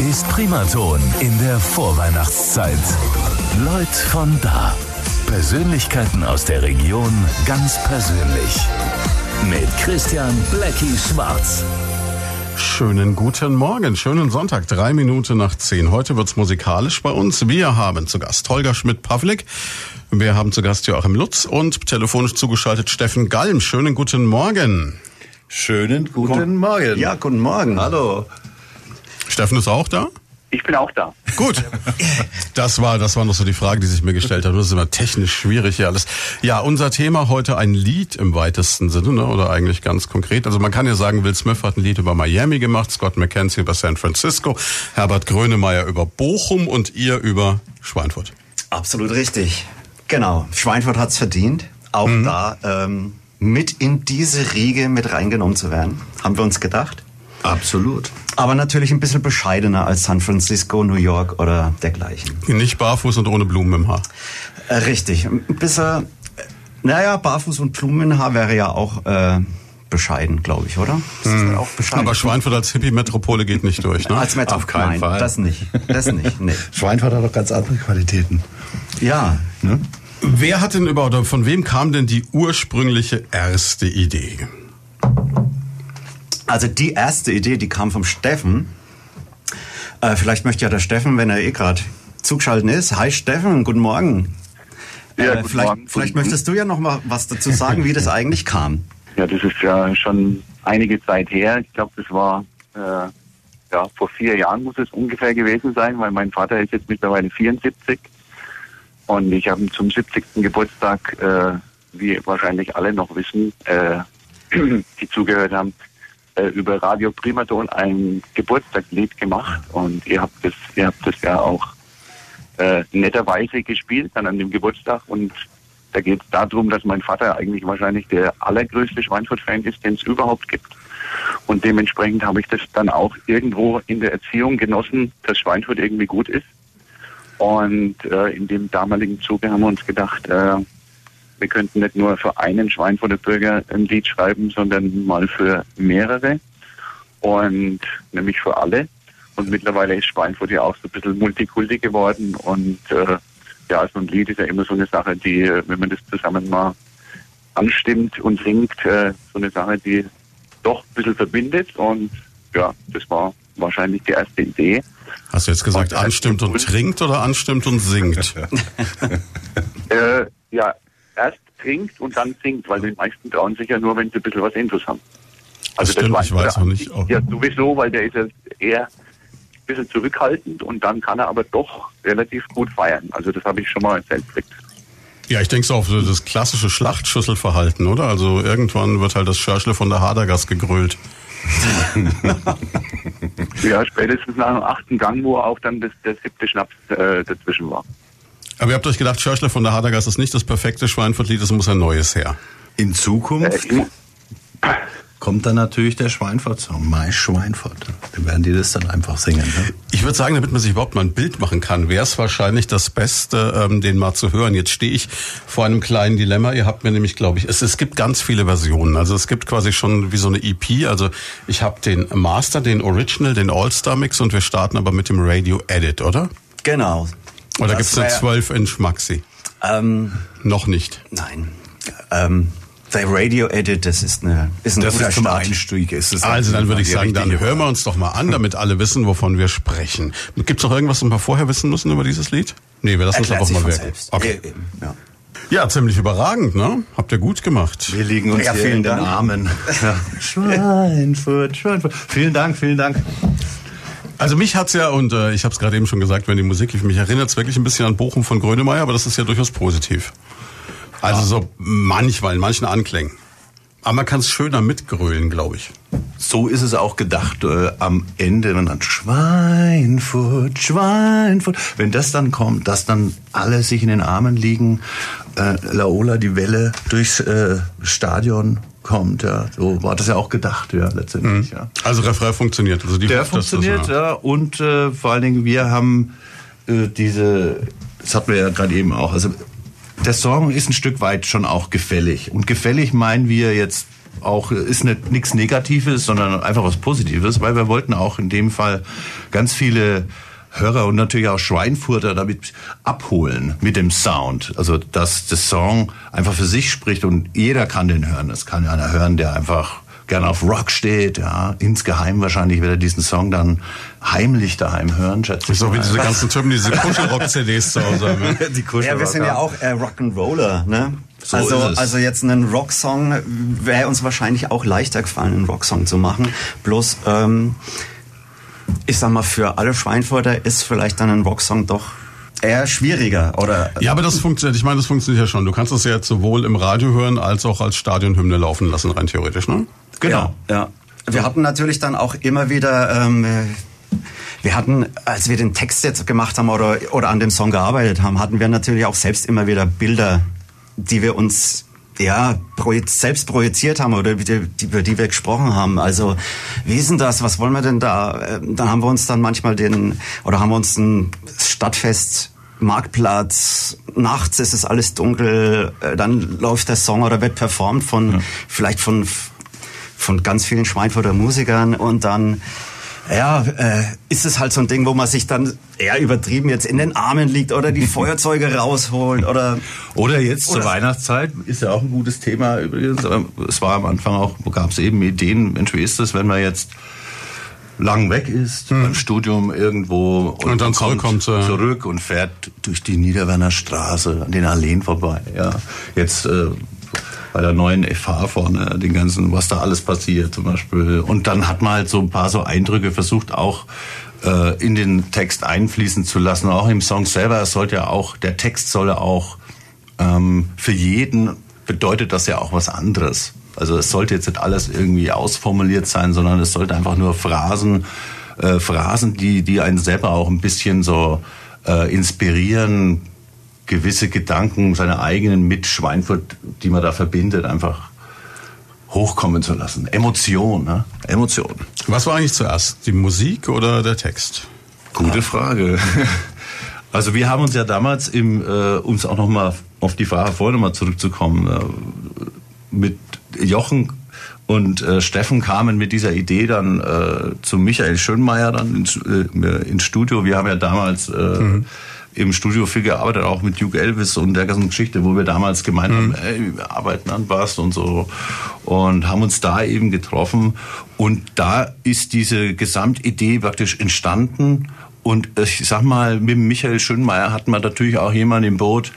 ist Primaton in der Vorweihnachtszeit. Leute von da. Persönlichkeiten aus der Region ganz persönlich. Mit Christian Blackie Schwarz. Schönen guten Morgen, schönen Sonntag, drei Minuten nach zehn. Heute wird's musikalisch bei uns. Wir haben zu Gast Holger Schmidt-Pavlik. Wir haben zu Gast Joachim Lutz und telefonisch zugeschaltet Steffen Galm. Schönen guten Morgen. Schönen guten Morgen. Ja, guten Morgen. Hallo. Steffen ist auch da? Ich bin auch da. Gut. Das war, das war noch so die Frage, die sich mir gestellt hat. Das ist immer technisch schwierig hier alles. Ja, unser Thema heute ein Lied im weitesten Sinne, ne? oder eigentlich ganz konkret. Also man kann ja sagen, Will Smith hat ein Lied über Miami gemacht, Scott McKenzie über San Francisco, Herbert Grönemeyer über Bochum und ihr über Schweinfurt. Absolut richtig. Genau. Schweinfurt hat's verdient, auch Mhm. da ähm, mit in diese Riege mit reingenommen zu werden, haben wir uns gedacht. Absolut. Aber natürlich ein bisschen bescheidener als San Francisco, New York oder dergleichen. Nicht barfuß und ohne Blumen im Haar. Äh, richtig. Ein bisschen, äh, naja, Barfuß und Blumenhaar wäre ja auch äh, bescheiden, glaube ich, oder? Ist das auch bescheiden? Aber Schweinfurt als Hippie-Metropole geht nicht durch, ne? als Metro Auf keinen Nein, Fall. Das nicht. Das nicht. Nee. Schweinfurt hat doch ganz andere Qualitäten. Ja. Ne? Wer hat denn über, oder von wem kam denn die ursprüngliche erste Idee? Also die erste Idee, die kam vom Steffen. Äh, vielleicht möchte ja der Steffen, wenn er eh gerade zugeschaltet ist. Hi Steffen, guten Morgen. Ja, Äh, guten vielleicht Morgen. vielleicht möchtest du ja noch mal was dazu sagen, wie das eigentlich kam. Ja, das ist ja schon einige Zeit her. Ich glaube, das war äh, ja vor vier Jahren muss es ungefähr gewesen sein, weil mein Vater ist jetzt mittlerweile 74 und ich habe zum 70. Geburtstag, äh, wie wahrscheinlich alle noch wissen, äh, die zugehört haben, äh, über Radio Primaton ein Geburtstagslied gemacht und ihr habt das, ihr habt das ja auch äh, netterweise gespielt dann an dem Geburtstag und da geht es darum, dass mein Vater eigentlich wahrscheinlich der allergrößte Schweinfurt-Fan ist, den es überhaupt gibt. Und dementsprechend habe ich das dann auch irgendwo in der Erziehung genossen, dass Schweinfurt irgendwie gut ist. Und äh, in dem damaligen Zuge haben wir uns gedacht, äh, wir könnten nicht nur für einen Schweinfurter Bürger ein Lied schreiben, sondern mal für mehrere und nämlich für alle. Und mittlerweile ist Schweinfurt ja auch so ein bisschen Multikulti geworden und äh, ja, so ein Lied ist ja immer so eine Sache, die, äh, wenn man das zusammen mal anstimmt und singt, äh, so eine Sache, die doch ein bisschen verbindet und ja, das war wahrscheinlich die erste Idee. Hast du jetzt gesagt, Und, anstimmt und und- trinkt oder anstimmt und singt? Äh, ja, erst trinkt und dann singt, weil die meisten trauen sich ja nur, wenn sie ein bisschen was Intus haben. Das stimmt, ich weiß ja noch nicht, ob- Ja, sowieso, weil der ist ja eher ein bisschen zurückhaltend und dann kann er aber doch relativ gut feiern. Also das habe ich schon mal erzählt. Ja, ich denke so auf das klassische Schlachtschüsselverhalten, oder? Also irgendwann wird halt das Schörschle von der Hadergas gegrölt. Ja, spätestens nach dem achten Gang, wo auch dann das, der siebte Schnaps äh, dazwischen war. Aber ihr habt euch gedacht, Schörschle von der Hadergas ist nicht das perfekte Schweinfurtlied, es muss ein neues her. In Äh, Zukunft ich, kommt dann natürlich der Schweinfurt-Song, My Schweinfurt. Dann werden die das dann einfach singen. Ne? Ich würde sagen, damit man sich überhaupt mal ein Bild machen kann, wäre es wahrscheinlich das Beste, ähm, den mal zu hören. Jetzt stehe ich vor einem kleinen Dilemma. Ihr habt mir nämlich, glaube ich, es, es gibt ganz viele Versionen. Also es gibt quasi schon wie so eine EP. Also ich habe den Master, den Original, den All-Star-Mix und wir starten aber mit dem Radio Edit, oder? Genau. Oder Das gibt's eine wär- 12-Inch Maxi? Ähm, Noch nicht. nein. Ähm, der Radio Edit, das ist eine ist ein Das guter ist zum Start. Einstieg. Ist es Also dann würde ich sagen, dann hören wir uns doch mal an, damit alle wissen, wovon wir sprechen. Gibt's noch irgendwas, was wir vorher wissen müssen über dieses Lied? Nee, wir lassen es Erklärt einfach mal wirken. selbst. Okay. Ja. Ja, ziemlich überragend, ne? Habt ihr gut gemacht. Wir liegen uns Ja, hier vielen in den Dank. Armen. Ja. Schweinfurt, Schweinfurt. Vielen Dank, vielen Dank. Also mich hat's ja, und äh, ich habe es gerade eben schon gesagt, wenn die Musik, lief, mich erinnert es wirklich ein bisschen an Bochum von Grönemeyer, aber das ist ja durchaus positiv. Also so manchmal, in manchen Anklängen. Aber man kann es schöner mitgrölen, glaube ich. So ist es auch gedacht äh, am Ende, wenn dann Schweinfurt, Schweinfurt, wenn das dann kommt, dass dann alle sich in den Armen liegen, äh, Laola die Welle durchs äh, Stadion kommt, ja, so war das ja auch gedacht, ja, letztendlich, ja. Also Refrain funktioniert. Also die Der das- das- funktioniert, ja. Und äh, vor allen Dingen, wir haben äh, diese, das hatten wir ja gerade eben auch, also der Song ist ein Stück weit schon auch gefällig. Und gefällig meinen wir jetzt auch ist nicht nichts Negatives, sondern einfach was Positives, weil wir wollten auch in dem Fall ganz viele Hörer und natürlich auch Schweinfurter damit abholen mit dem Sound. Also dass das Song einfach für sich spricht und jeder kann den hören. Das kann einer hören, der einfach gerne auf Rock steht, ja, insgeheim wahrscheinlich wird er diesen Song dann heimlich daheim hören, schätze ich. Ist auch wie diese ganzen Typen, diese Kuschelrock-CDs zu Hause haben. Ne? Die Kuschelrock, ja, wir sind ja auch äh, Rock'n'Roller, ne? So also, also jetzt einen Rocksong wäre uns wahrscheinlich auch leichter gefallen, einen Rocksong zu machen. Bloß, ähm, ich sag mal, für alle Schweinfurter ist vielleicht dann ein Rocksong doch eher schwieriger, oder? Ja, aber das funktioniert, ich meine, das funktioniert ja schon. Du kannst das ja jetzt sowohl im Radio hören, als auch als Stadionhymne laufen lassen, rein theoretisch, ne? Genau, ja. ja. Wir hatten natürlich dann auch immer wieder, ähm, wir hatten, als wir den Text jetzt gemacht haben oder, oder an dem Song gearbeitet haben, hatten wir natürlich auch selbst immer wieder Bilder, die wir uns ja, selbst projiziert haben oder über die wir gesprochen haben. Also, wie ist denn das? Was wollen wir denn da? Ähm, dann haben wir uns dann manchmal den, oder haben wir uns ein Stadtfest Marktplatz, nachts ist es alles dunkel, äh, dann läuft der Song oder wird performt von, ja. vielleicht von, von ganz vielen Schweinfurter Musikern und dann ja, äh, ist es halt so ein Ding, wo man sich dann eher übertrieben jetzt in den Armen liegt oder die Feuerzeuge rausholt oder oder jetzt oder zur Weihnachtszeit ist ja auch ein gutes Thema übrigens. Es war am Anfang auch gab es eben Ideen. Mensch, wie ist das, wenn man jetzt lang weg ist, hm. beim Studium irgendwo und, und dann zurückkommt zurück und fährt durch die Niederwerner Straße an den Alleen vorbei. Ja, jetzt äh, bei der neuen FH vorne, den ganzen, was da alles passiert zum Beispiel. Und dann hat man halt so ein paar so Eindrücke versucht, auch äh, in den Text einfließen zu lassen. Auch im Song selber, sollte ja auch, der Text soll auch ähm, für jeden bedeutet das ja auch was anderes. Also es sollte jetzt nicht alles irgendwie ausformuliert sein, sondern es sollte einfach nur Phrasen, äh, Phrasen, die, die einen selber auch ein bisschen so äh, inspirieren, gewisse Gedanken, seine eigenen mit Schweinfurt, die man da verbindet, einfach hochkommen zu lassen. Emotion, ne? Emotion. Was war eigentlich zuerst, die Musik oder der Text? Gute Frage. Also wir haben uns ja damals im, äh, uns auch nochmal auf die Frage vorher nochmal zurückzukommen, äh, mit Jochen und äh, Steffen kamen mit dieser Idee dann äh, zu Michael Schönmeier dann ins, äh, ins Studio. Wir haben ja damals äh, mhm im Studio viel gearbeitet, auch mit Duke Elvis und der ganzen Geschichte, wo wir damals gemeint mhm. wir arbeiten an was und so. Und haben uns da eben getroffen. Und da ist diese Gesamtidee praktisch entstanden. Und ich sag mal, mit Michael Schönmeier hatten wir natürlich auch jemanden im Boot,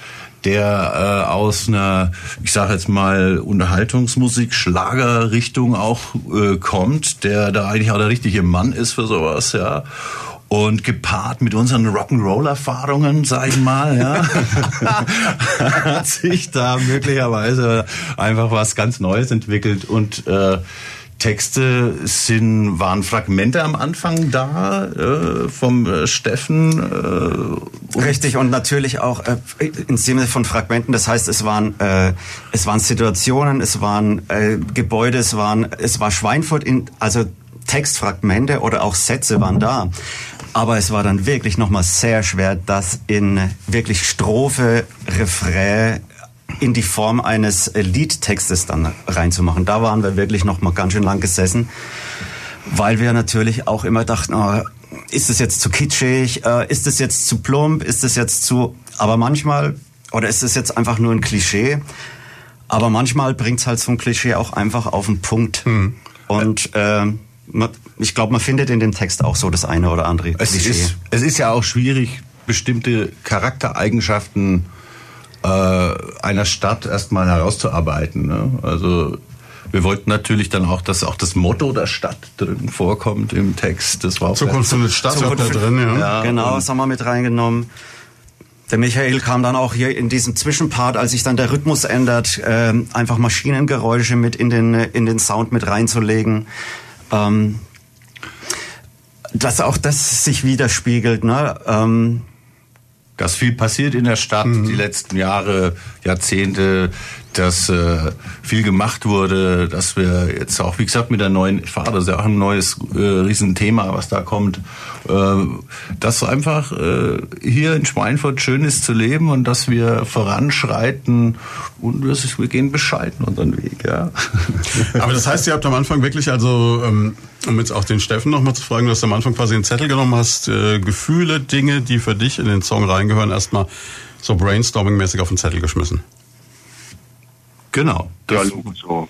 der äh, aus einer, ich sage jetzt mal, Unterhaltungsmusik, Schlagerrichtung auch äh, kommt, der da eigentlich auch der richtige Mann ist für sowas, ja und gepaart mit unseren Rock'n'Roll-Erfahrungen, sag ich mal, ja, hat sich da möglicherweise einfach was ganz Neues entwickelt und äh, Texte sind, waren Fragmente am Anfang da äh, vom äh, Steffen. Äh, Richtig und natürlich auch äh, im Sinne von Fragmenten. Das heißt, es waren äh, es waren Situationen, es waren äh, Gebäude, es waren es war Schweinfurt in also Textfragmente oder auch Sätze waren da. Aber es war dann wirklich nochmal sehr schwer, das in wirklich Strophe, Refrain in die Form eines Liedtextes dann reinzumachen. Da waren wir wirklich nochmal ganz schön lang gesessen, weil wir natürlich auch immer dachten, oh, ist es jetzt zu kitschig, äh, ist es jetzt zu plump, ist es jetzt zu... Aber manchmal, oder ist es jetzt einfach nur ein Klischee, aber manchmal bringt es halt so ein Klischee auch einfach auf den Punkt. Hm. Und äh, ich glaube, man findet in dem Text auch so das eine oder andere es Klischee. Ist, es ist ja auch schwierig, bestimmte Charaktereigenschaften äh, einer Stadt erstmal herauszuarbeiten. Ne? Also wir wollten natürlich dann auch, dass auch das Motto der Stadt drin vorkommt im Text. Das war auch Zukunft findet Stadt Zukunft da drin, ja. ja genau, das haben wir mit reingenommen. Der Michael kam dann auch hier in diesem Zwischenpart, als sich dann der Rhythmus ändert, äh, einfach Maschinengeräusche mit in den, in den Sound mit reinzulegen ähm, dass auch das sich widerspiegelt. Ne? Ähm, dass viel passiert in der Stadt mhm. die letzten Jahre, Jahrzehnte. Dass äh, viel gemacht wurde, dass wir jetzt auch, wie gesagt, mit der neuen Fahrt, das ist ja auch ein neues äh, Riesenthema, was da kommt, äh, dass einfach äh, hier in Schweinfurt schön ist zu leben und dass wir voranschreiten und wir gehen bescheiden unseren Weg. Ja. Aber das heißt, ihr habt am Anfang wirklich also, ähm, um jetzt auch den Steffen nochmal zu fragen, du hast am Anfang quasi einen Zettel genommen, hast äh, Gefühle, Dinge, die für dich in den Song reingehören, erstmal so brainstorming-mäßig auf den Zettel geschmissen. Genau. Das, so.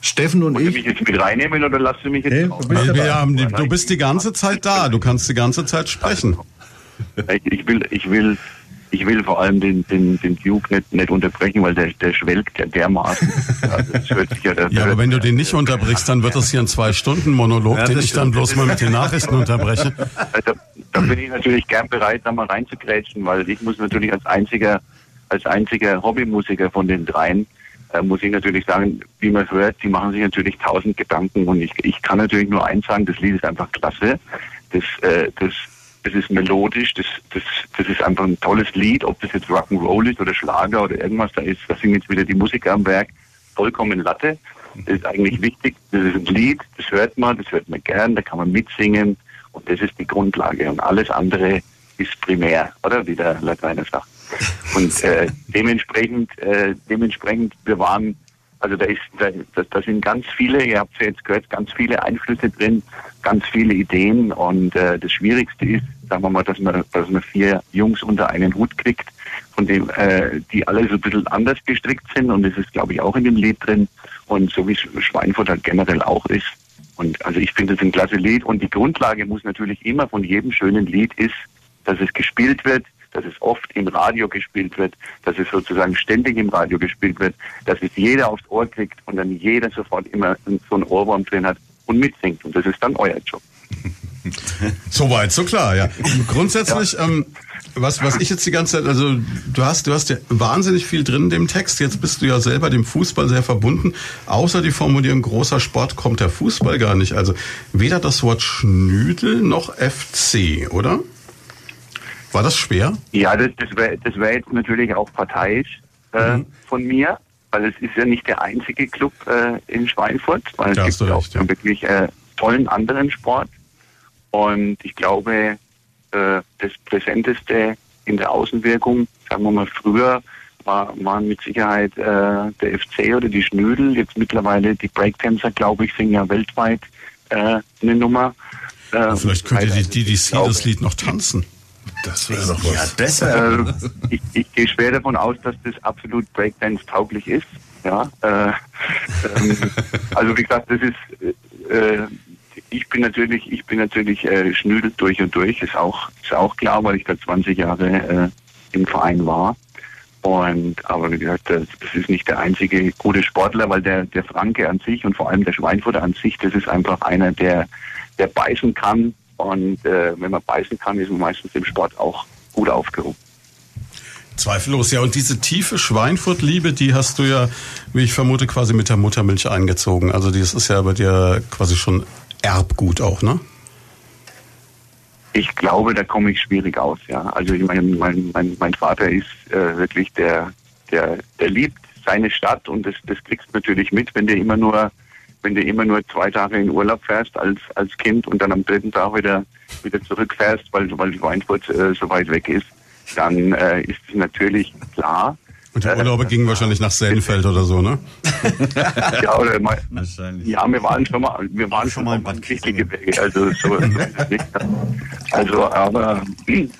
Steffen und Wollt ich. mich jetzt mit reinnehmen oder lasst ihr mich jetzt Nee, raus? du bist Also, dabei. wir haben, die- du bist die ganze Zeit da, du kannst die ganze Zeit sprechen. Ich, ich will, ich will, ich will vor allem den, den, den Duke nicht, nicht unterbrechen, weil der, der schwelgt ja dermaßen. Also das hört sich ja, das Ja, aber wenn du den nicht unterbrichst, dann wird das hier ein Zwei-Stunden-Monolog, Ja, den ich dann bloß mal mit den Nachrichten unterbreche. Also, da bin ich natürlich gern bereit, da mal reinzugrätschen, weil ich muss natürlich als einziger, als einziger Hobbymusiker von den dreien, äh, muss ich natürlich sagen, wie man hört, die machen sich natürlich tausend Gedanken und ich, ich kann natürlich nur eins sagen, das Lied ist einfach klasse. Das, äh, das, das ist melodisch, das, das, das ist einfach ein tolles Lied, ob das jetzt Rock'n'Roll ist oder Schlager oder irgendwas da ist, da sind jetzt wieder die Musiker am Werk, vollkommen Latte. Das ist eigentlich wichtig, das ist ein Lied, das hört man, das hört man gern, da kann man mitsingen und das ist die Grundlage und alles andere ist primär, oder wie der Lateiner sagt. Und äh, dementsprechend, äh, dementsprechend, wir waren, also da ist, da, da, sind ganz viele, ihr habt es ja jetzt gehört, ganz viele Einflüsse drin, ganz viele Ideen. Und äh, das Schwierigste ist, sagen wir mal, dass man, dass man vier Jungs unter einen Hut kriegt, von dem, äh, die alle so ein bisschen anders gestrickt sind. Und das ist, glaube ich, auch in dem Lied drin. Und so wie Schweinfurt halt generell auch ist. Und also ich finde es ein klasse Lied. Und die Grundlage muss natürlich immer von jedem schönen Lied ist, dass es gespielt wird, dass es oft im Radio gespielt wird, dass es sozusagen ständig im Radio gespielt wird, dass es jeder aufs Ohr kriegt und dann jeder sofort immer so einen Ohrwurm drin hat und mitsingt. Und das ist dann euer Job. Soweit, so klar, ja. Grundsätzlich, ähm, was, was ich jetzt die ganze Zeit, also du hast, du hast ja wahnsinnig viel drin in dem Text. Jetzt bist du ja selber dem Fußball sehr verbunden. Außer die Formulierung großer Sport kommt der Fußball gar nicht. Also weder das Wort Schnüdel noch FC, oder? War das schwer? Ja, das, das wäre das wär jetzt natürlich auch parteiisch äh, Mhm. von mir, weil es ist ja nicht der einzige Club äh, in Schweinfurt, weil es Da hast gibt ja auch recht, ja. wirklich äh, tollen anderen Sport. Und ich glaube, äh, das Präsenteste in der Außenwirkung, sagen wir mal früher, war, waren mit Sicherheit äh, der FC oder die Schnödel. Jetzt mittlerweile die Breakdancer, glaube ich, sind ja weltweit äh, eine Nummer. Äh, Vielleicht könnte die DDC das Lied noch tanzen. Das wäre doch Ja, was. das äh, ich, ich gehe schwer davon aus, dass das absolut Breakdance tauglich ist. Ja, äh, ähm, also wie gesagt, das ist, äh, ich bin natürlich, ich bin natürlich äh, schnüdelt durch und durch, ist auch, ist auch klar, weil ich da 20 Jahre äh, im Verein war. Und aber wie gesagt, das, das ist nicht der einzige gute Sportler, weil der, der Franke an sich und vor allem der Schweinfurter an sich, das ist einfach einer, der, der beißen kann. Und äh, wenn man beißen kann, ist man meistens im Sport auch gut aufgehoben. Zweifellos, ja. Und diese tiefe Schweinfurt-Liebe, die hast du ja, wie ich vermute, quasi mit der Muttermilch eingezogen. Also das ist ja bei dir quasi schon Erbgut auch, ne? Ich glaube, da komme ich schwierig aus, ja. Also ich meine, mein, mein, mein Vater ist äh, wirklich der, der, der liebt seine Stadt und das, das kriegst du natürlich mit, wenn du immer nur, wenn du immer nur zwei Tage in Urlaub fährst als, als Kind und dann am dritten Tag wieder, wieder zurückfährst, weil, weil Schweinfurt äh, so weit weg ist, dann äh, ist es natürlich klar. Und die Urlaube gingen wahrscheinlich nach Senfeld oder so, ne? Ja, oder mal, Wahrscheinlich. Ja, wir waren schon mal, wir waren schon mal in Bad also so. Also, aber,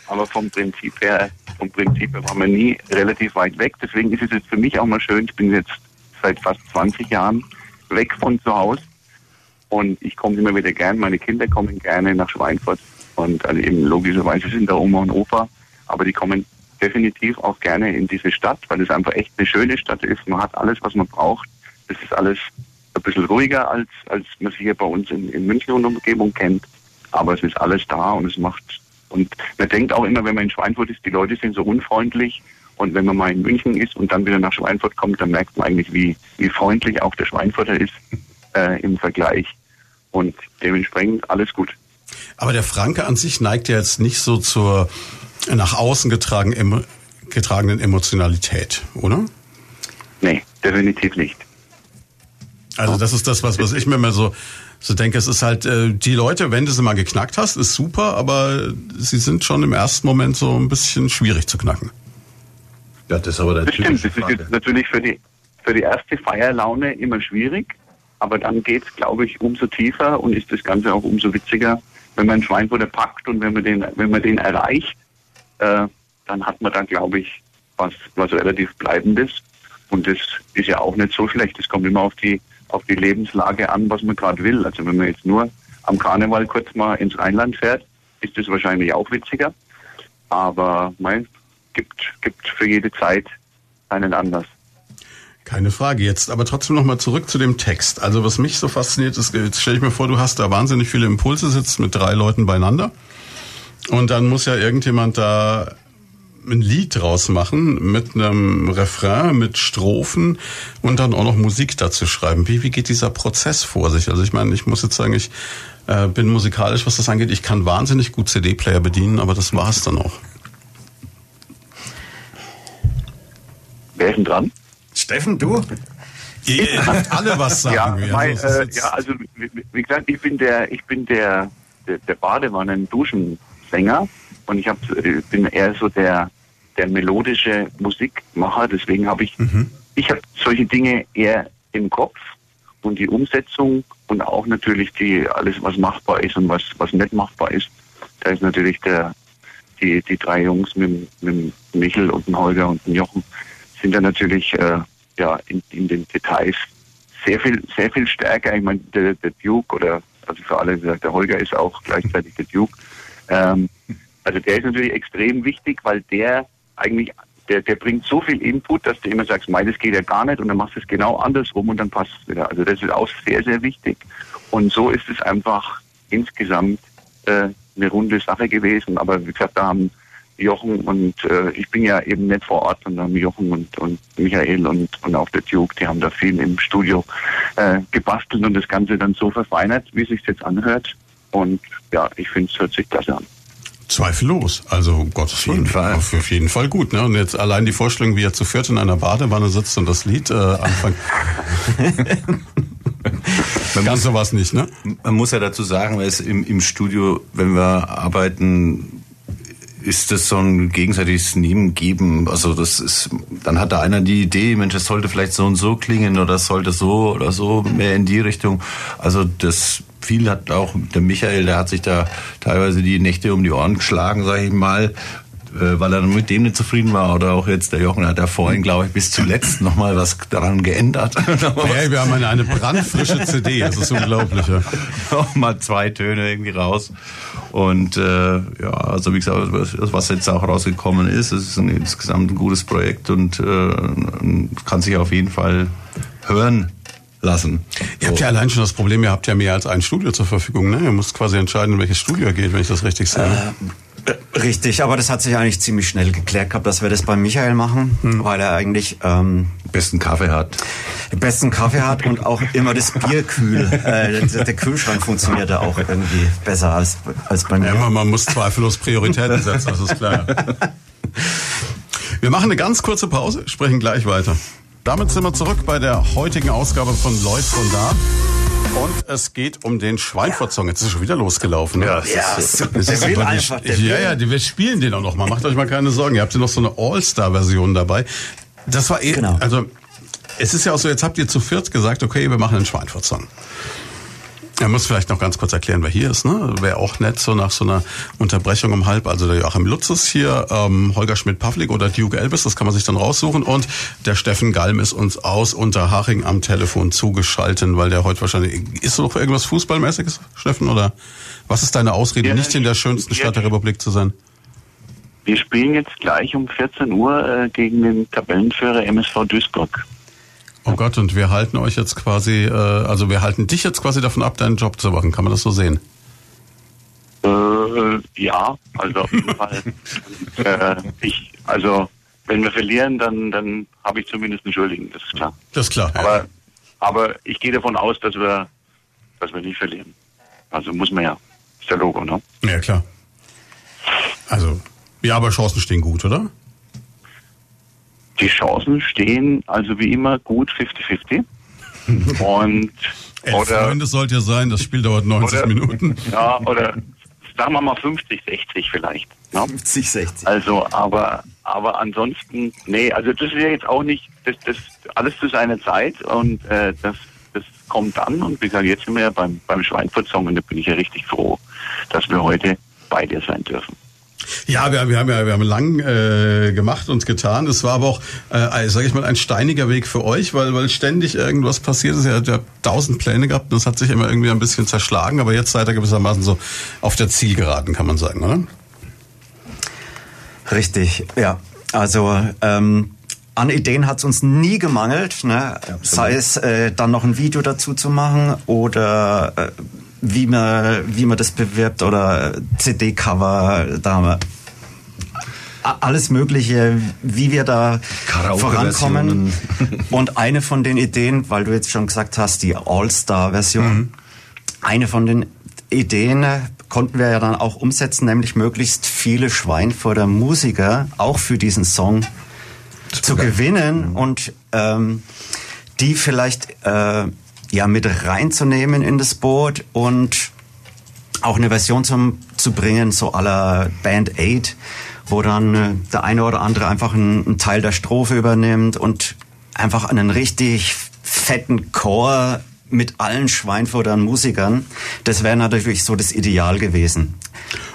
aber vom Prinzip her, vom Prinzip her waren wir nie relativ weit weg. Deswegen ist es jetzt für mich auch mal schön. Ich bin jetzt seit fast 20 Jahren weg von zu Hause und ich komme immer wieder gern. Meine Kinder kommen gerne nach Schweinfurt und also eben logischerweise sind da Oma und Opa, aber die kommen definitiv auch gerne in diese Stadt, weil es einfach echt eine schöne Stadt ist. Man hat alles, was man braucht. Es ist alles ein bisschen ruhiger, als, als man sie hier bei uns in, in München und Umgebung kennt. Aber es ist alles da und es macht, und man denkt auch immer, wenn man in Schweinfurt ist, die Leute sind so unfreundlich. Und wenn man mal in München ist und dann wieder nach Schweinfurt kommt, dann merkt man eigentlich, wie, wie freundlich auch der Schweinfurter ist äh, im Vergleich. Und dementsprechend alles gut. Aber der Franke an sich neigt ja jetzt nicht so zur nach außen getragen, getragenen Emotionalität, oder? Nee, definitiv nicht. Also das ist das, was, was ich mir immer so, so denke. Es ist halt, äh, die Leute, wenn du sie mal geknackt hast, ist super, aber sie sind schon im ersten Moment so ein bisschen schwierig zu knacken. Ja, das ist aber der Das stimmt, das ist jetzt natürlich für die, für die erste Feierlaune immer schwierig, aber dann geht's, glaube ich, umso tiefer und ist das Ganze auch umso witziger, wenn man Schweinfurter packt und wenn man den, wenn man den erreicht, äh, dann hat man dann, glaube ich, was, was relativ Bleibendes. Und das ist ja auch nicht so schlecht. Es kommt immer auf die, auf die Lebenslage an, was man gerade will. Also wenn man jetzt nur am Karneval kurz mal ins Rheinland fährt, ist das wahrscheinlich auch witziger. Aber mein, gibt, gibt für jede Zeit einen Anlass. Keine Frage. Jetzt aber trotzdem nochmal zurück zu dem Text. Also was mich so fasziniert ist, jetzt stelle ich mir vor, du hast da wahnsinnig viele Impulse, sitzt mit drei Leuten beieinander und dann muss ja irgendjemand da ein Lied draus machen mit einem Refrain, mit Strophen und dann auch noch Musik dazu schreiben. Wie, wie geht dieser Prozess vor sich? Also ich meine, ich muss jetzt sagen, ich äh, bin musikalisch, was das angeht. Ich kann wahnsinnig gut CD-Player bedienen, aber das war's dann auch. Wer ist denn dran? Steffen, du? Ihr alle was sagen. Ja, mein, Also äh, ja, also wie, gesagt, ich bin der, ich bin der, der, der Badewannen-Duschensänger und ich hab, äh, bin eher so der, der melodische Musikmacher. Deswegen habe ich, ich habe solche Dinge eher im Kopf und die Umsetzung und auch natürlich die alles, was machbar ist und was was nicht machbar ist. Da ist natürlich der die die drei Jungs mit, mit Michel und dem Holger und dem Jochen sind da natürlich äh, ja in, in den Details sehr viel sehr viel stärker. Ich meine der, der Duke oder also für alle gesagt, der Holger ist auch gleichzeitig der Duke. Ähm, also der ist natürlich extrem wichtig, weil der eigentlich der, der bringt so viel Input, dass du immer sagst, mei, das geht ja gar nicht und dann machst du es genau andersrum und dann passt es wieder. Also das ist auch sehr, sehr wichtig. Und so ist es einfach insgesamt äh, eine runde Sache gewesen. Aber wie gesagt, da haben Jochen und äh, ich bin ja eben nicht vor Ort, sondern Jochen und, und Michael und, und auch der Duke, die haben da viel im Studio äh, gebastelt und das Ganze dann so verfeinert, wie es sich jetzt anhört. Und ja, ich finde, es hört sich klasse an. Zweifellos. Also um Gottes Willen. jeden Fall. Auf, auf jeden Fall gut. Ne? Und jetzt allein die Vorstellung, wie er zu viert in einer Badewanne sitzt und das Lied äh, anfängt. Ganz sowas nicht, ne? Man muss ja dazu sagen, weil es im, im Studio, wenn wir arbeiten, ist das so ein gegenseitiges Nehmen geben. Also das ist, dann hat da einer die Idee, Mensch, das sollte vielleicht so und so klingen oder das sollte so oder so mehr in die Richtung. Also das viel hat auch der Michael, der hat sich da teilweise die Nächte um die Ohren geschlagen, sage ich mal, weil er mit dem nicht zufrieden war. Oder auch jetzt der Jochen hat ja vorhin, glaube ich, bis zuletzt nochmal was daran geändert. Hey, wir haben eine, eine brandfrische CD. Das ist unglaublich. Ja. noch mal zwei Töne irgendwie raus. Und äh, ja, also wie gesagt, was, jetzt auch rausgekommen ist, es ist ein insgesamt ein gutes Projekt und äh, kann sich auf jeden Fall hören lassen. Ihr habt ja allein schon das Problem, ihr habt ja mehr als ein Studio zur Verfügung. Ne? Ihr müsst quasi entscheiden, in welches Studio ihr geht, wenn ich das richtig sehe. ne? Richtig, aber das hat sich eigentlich ziemlich schnell geklärt gehabt, dass wir das bei Michael machen, weil er eigentlich ähm, Besten Kaffee hat. den besten Kaffee hat und auch immer das Bier kühl. Äh, der, der Kühlschrank funktioniert da auch irgendwie besser als, als bei mir. Ja, man, man muss zweifellos Prioritäten setzen, das ist klar. Wir machen eine ganz kurze Pause, sprechen gleich weiter. Damit sind wir zurück bei der heutigen Ausgabe von Lloyd von da. Und es geht um den Schweinfurt-Song. Jetzt ist es schon wieder losgelaufen. Ne? Ja, es Ja, ist, so, der ist aber- einfach. Der ja, ja, die, wir spielen den auch noch mal. Macht euch mal keine Sorgen. Ihr habt ja noch so eine All-Star-Version dabei. Das war eh, Genau. also es ist ja auch so, jetzt habt ihr zu viert gesagt, okay, wir machen einen Schweinfurt-Song. Er muss vielleicht noch ganz kurz erklären, wer hier ist. Ne? Wäre auch nett, so nach so einer Unterbrechung um halb. Also der Joachim Lutz ist hier, ähm, Holger Schmidt-Pavlik oder Duke Elvis, das kann man sich dann raussuchen. Und der Steffen Galm ist uns aus Unterhaching am Telefon zugeschalten, weil der heute wahrscheinlich... Ist noch irgendwas Fußballmäßiges, Steffen? Oder was ist deine Ausrede, Ja, nicht in der schönsten ja. Stadt der Republik zu sein? Wir spielen jetzt gleich um 14 Uhr äh, gegen den Tabellenführer MSV Duisburg. Oh Gott, und wir halten euch jetzt quasi, äh, also wir halten dich jetzt quasi davon ab, deinen Job zu machen. Kann man das so sehen? Äh, ja, also auf jeden Fall. äh, ich, also wenn wir verlieren, dann dann habe ich zumindest einen Schuldigen, das ist klar. Das ist klar. ja. Aber aber ich gehe davon aus, dass wir dass wir nicht verlieren. Also muss man ja. Ist der Logo, ne? Ja, klar. Also, ja, aber Chancen stehen gut, oder? Die Chancen stehen also wie immer gut 50-50. Und Elf oder, Freunde sollte ja sein, das Spiel dauert 90 oder, Minuten. Ja, oder sagen wir mal 50, 60 vielleicht. Ne? 50, 60. Also, aber, aber ansonsten, nee, also das ist ja jetzt auch nicht, das, das alles zu seiner Zeit und äh, das, das kommt dann und wie gesagt, jetzt sind wir ja beim, beim Schweinfurt-Song und da bin ich ja richtig froh, dass wir heute bei dir sein dürfen. Ja, wir, wir haben ja, wir haben lang äh, gemacht und getan. Es war aber auch, äh, sage ich mal, ein steiniger Weg für euch, weil, weil ständig irgendwas passiert ist. Ihr habt ja tausend Pläne gehabt und das hat sich immer irgendwie ein bisschen zerschlagen. Aber jetzt seid ihr gewissermaßen so auf der Zielgeraden, kann man sagen, oder? Richtig, ja. Also ähm, an Ideen hat es uns nie gemangelt, ne? sei es äh, dann noch ein Video dazu zu machen oder äh, wie man wie man das bewirbt oder CD-Cover, da alles Mögliche, wie wir da vorankommen. Und eine von den Ideen, weil du jetzt schon gesagt hast, die All-Star-Version, eine von den Ideen konnten wir ja dann auch umsetzen, nämlich möglichst viele Schweinfurter Musiker auch für diesen Song zu gewinnen und ähm, die vielleicht äh, ja mit reinzunehmen in das Boot und auch eine Version zum, zu bringen, so aller Band 8, wo dann äh, der eine oder andere einfach einen, einen Teil der Strophe übernimmt und einfach einen richtig fetten Chor mit allen Schweinfurtern Musikern. Das wäre natürlich so das Ideal gewesen.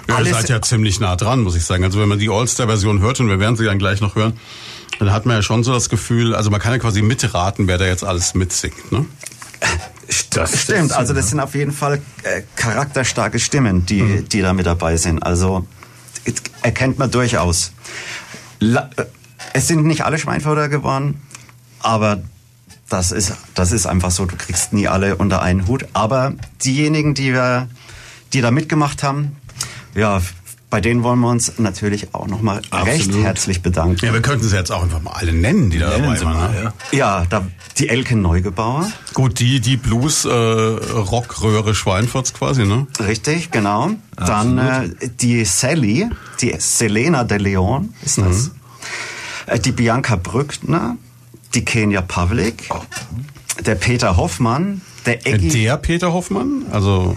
Ja, ihr seid ja ziemlich nah dran, muss ich sagen. Also wenn man die All-Star-Version hört, und wir werden sie dann gleich noch hören, dann hat man ja schon so das Gefühl, also man kann ja quasi mitraten, wer da jetzt alles mitsingt. Ne? Das Stimmt, also das sind auf jeden Fall äh, charakterstarke Stimmen, die, Mhm. die da mit dabei sind. Also erkennt man durchaus. La äh, es sind nicht alle Schweinfurter geworden, aber das ist, das ist einfach so, du kriegst nie alle unter einen Hut. Aber diejenigen, die, wir, die da mitgemacht haben, ja, bei denen wollen wir uns natürlich auch nochmal recht Absolut. herzlich bedanken. Ja, wir könnten sie jetzt auch einfach mal alle nennen, die da Nennen dabei waren. ne? ja. Da, die Elke Neugebauer, Gut, die, die Blues, äh, Schweinfurts quasi, ne? Richtig, genau. Dann äh, die Sally, die Selena de Leon ist das. Äh, die Bianca Brückner, die Kenia Pavlik, der Peter Hoffmann, der Eggy, Der Peter Hoffmann, also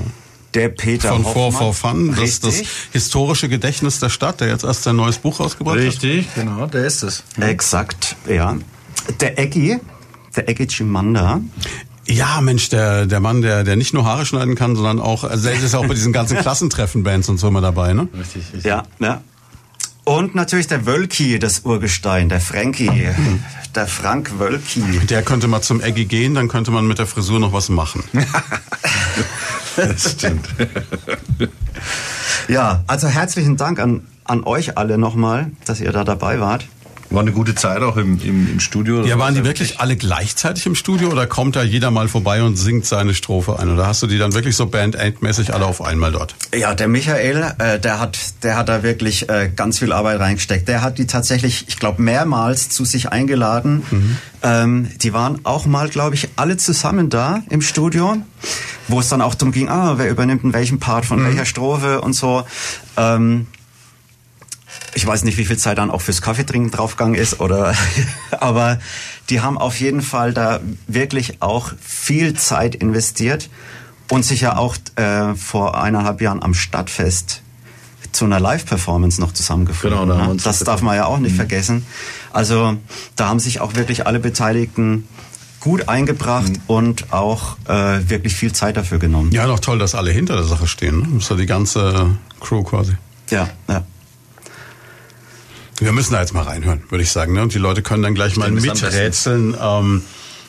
der Peter von Hoffmann. For Fun, das, das Richtig, historische Gedächtnis der Stadt, der jetzt erst sein neues Buch rausgebracht hat. Richtig, genau, der ist es. exakt, ja. Der Eggy, der Eggy Chimanda, Ja, Mensch, der, der Mann, der, der nicht nur Haare schneiden kann, sondern auch, also er ist ja auch bei diesen ganzen Klassentreffen-Bands und so immer dabei, ne? Richtig, richtig. ja, ja. Und natürlich der Wölki, das Urgestein, der Frankie, der Frank Wölki. Der könnte mal zum Eggy gehen, dann könnte man mit der Frisur noch was machen. Das stimmt. Ja, also herzlichen Dank an, an euch alle nochmal, dass ihr da dabei wart. War eine gute Zeit auch im, im, im Studio. Ja, waren die wirklich alle gleichzeitig im Studio oder kommt da jeder mal vorbei und singt seine Strophe ein? Oder hast du die dann wirklich so Band-Aid-mäßig alle auf einmal dort? Ja, der Michael, äh, der hat, der hat da wirklich äh, ganz viel Arbeit reingesteckt. Der hat die tatsächlich, ich glaube, mehrmals zu sich eingeladen. Ähm, die waren auch mal, glaube ich, alle zusammen da im Studio, wo es dann auch darum ging, ah, wer übernimmt in welchem Part von welcher Strophe und so. Ähm, ich weiß nicht, wie viel Zeit dann auch fürs Kaffeetrinken draufgegangen ist, oder, aber die haben auf jeden Fall da wirklich auch viel Zeit investiert und sich ja auch äh, vor eineinhalb Jahren am Stadtfest zu einer Live-Performance noch zusammengefunden. Genau, da ne? Das darf man ja auch nicht vergessen. Also da haben sich auch wirklich alle Beteiligten gut eingebracht und auch äh, wirklich viel Zeit dafür genommen. Ja, doch toll, dass alle hinter der Sache stehen. Ne? Das ist ja die ganze Crew quasi. Ja, ja. Wir müssen da jetzt mal reinhören, würde ich sagen. Ne? Und die Leute können dann gleich mal miträtseln, ähm,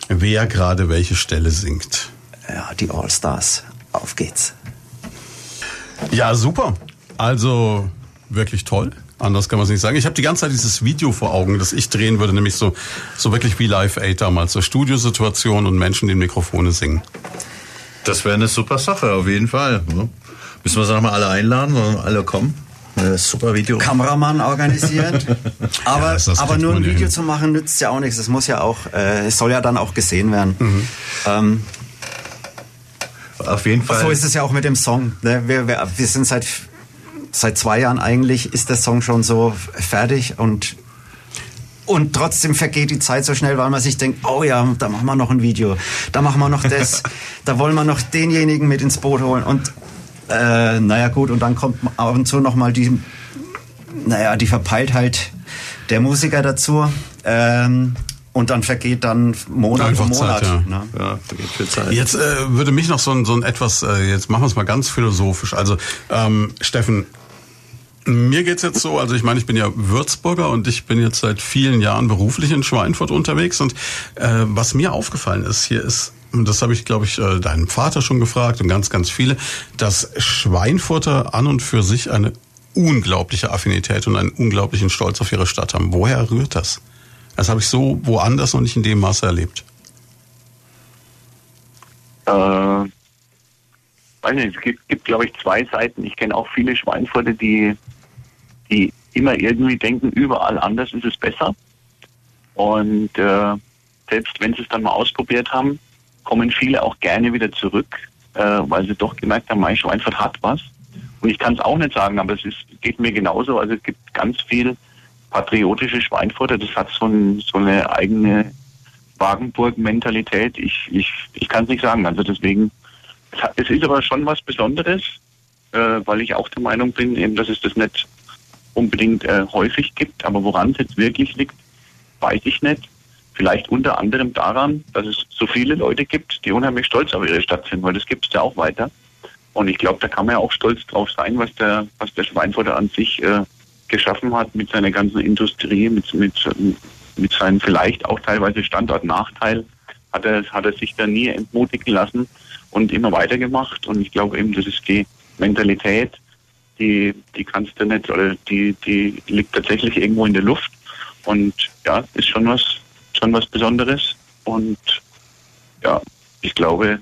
wer gerade welche Stelle singt. Ja, die All-Stars. Auf geht's. Ja, super. Also wirklich toll. Anders kann man es nicht sagen. Ich habe die ganze Zeit dieses Video vor Augen, das ich drehen würde, nämlich so, so wirklich wie Live Aid damals, so Studiosituation und Menschen, die in Mikrofone singen. Das wäre eine super Sache, auf jeden Fall. ne? Müssen wir sie nochmal alle einladen, sollen alle kommen? Äh, super Video. Kameramann organisiert. Aber, das aber nur ein ja Video hin. zu machen nützt ja auch nichts. Es muss ja auch, äh, es soll ja dann auch gesehen werden. Mhm. Ähm, Auf jeden Fall. so ist es ja auch mit dem Song. Ne? Wir, wir, wir sind seit, seit zwei Jahren eigentlich, ist der Song schon so fertig und Und trotzdem vergeht die Zeit so schnell, weil man sich denkt, oh ja, da machen wir noch ein Video, da machen wir noch das, da wollen wir noch denjenigen mit ins Boot holen. Und äh, naja gut, und dann kommt ab und zu nochmal die, naja, die Verpeiltheit der Musiker dazu. Ähm, und dann vergeht dann Monat Einfach um Monat. Zeit, ja. ne? Ja, vergeht viel Zeit. Jetzt äh, würde mich noch so ein, so ein etwas, äh, jetzt machen wir es mal ganz philosophisch. Also ähm, Steffen, mir geht's jetzt so, also ich meine, ich bin ja Würzburger und ich bin jetzt seit vielen Jahren beruflich in Schweinfurt unterwegs und äh, was mir aufgefallen ist, hier ist das habe ich, glaube ich, äh, deinem Vater schon gefragt und ganz, ganz viele, dass Schweinfurter an und für sich eine unglaubliche Affinität und einen unglaublichen Stolz auf ihre Stadt haben. Woher rührt das? Das habe ich so woanders noch nicht in dem Maße erlebt. Äh, weiß nicht, es gibt, gibt glaube ich, zwei Seiten. Ich kenne auch viele Schweinfurter, die, die immer irgendwie denken, überall anders ist es besser. Und äh, selbst wenn sie es dann mal ausprobiert haben, kommen viele auch gerne wieder zurück, äh, weil sie doch gemerkt haben, mein Schweinfurt hat was. Und ich kann es auch nicht sagen, aber es ist, geht mir genauso. Also es gibt ganz viel patriotische Schweinfurter, das hat so, ein, so eine eigene Wagenburg-Mentalität. Ich, ich, ich kann es nicht sagen. Also deswegen, es, hat, es ist aber schon was Besonderes, äh, weil ich auch der Meinung bin, eben, dass es das nicht unbedingt äh, häufig gibt. Aber woran es jetzt wirklich liegt, weiß ich nicht. Vielleicht unter anderem daran, dass es so viele Leute gibt, die unheimlich stolz auf ihre Stadt sind, weil das gibt es ja auch weiter. Und ich glaube, da kann man ja auch stolz drauf sein, was der, was der Schweinfurter an sich äh, geschaffen hat mit seiner ganzen Industrie, mit, mit, mit seinem vielleicht auch teilweise Standortnachteil, hat er, hat er sich da nie entmutigen lassen und immer weitergemacht. Und ich glaube eben, das ist die Mentalität, die, die kannst du nicht, oder die, die liegt tatsächlich irgendwo in der Luft. Und ja, ist schon was, schon was Besonderes. Und ja, ich glaube,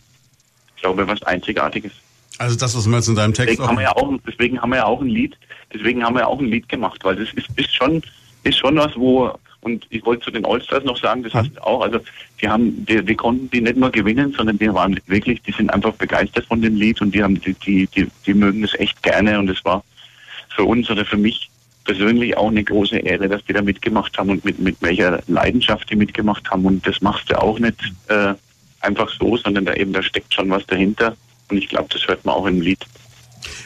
ich glaube, was Einzigartiges. Also das, was wir jetzt in deinem Text Deswegen haben wir ja auch, deswegen haben wir ja auch ein Lied, deswegen haben wir ja auch ein Lied gemacht, weil das ist, ist schon, ist schon was, wo, und ich wollte zu den Allstars noch sagen, das heißt auch, also die haben, die, die konnten die nicht nur gewinnen, sondern die waren wirklich, die sind einfach begeistert von dem Lied und die haben, die, die, die, die mögen das echt gerne und es war für uns oder für mich persönlich auch eine große Ehre, dass die da mitgemacht haben und mit, mit welcher Leidenschaft die mitgemacht haben und das machst du auch nicht äh, einfach so, sondern da eben, da steckt schon was dahinter und ich glaube, das hört man auch im Lied.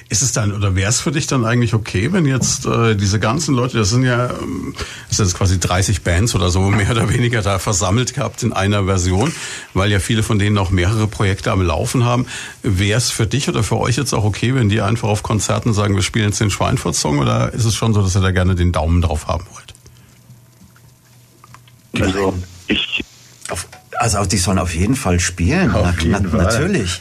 Ist es dann oder wäre es für dich dann eigentlich okay, wenn jetzt äh, diese ganzen Leute, das sind ja, ähm, das sind jetzt quasi 30 Bands oder so, mehr oder weniger da versammelt gehabt in einer Version, weil ja viele von denen auch mehrere Projekte am Laufen haben. Wäre es für dich oder für euch jetzt auch okay, wenn die einfach auf Konzerten sagen, wir spielen jetzt den Schweinfurt-Song oder ist es schon so, dass ihr da gerne den Daumen drauf haben wollt? Also ich, Auf, also die sollen auf jeden Fall spielen. Auf Na, jeden na, Fall. Natürlich.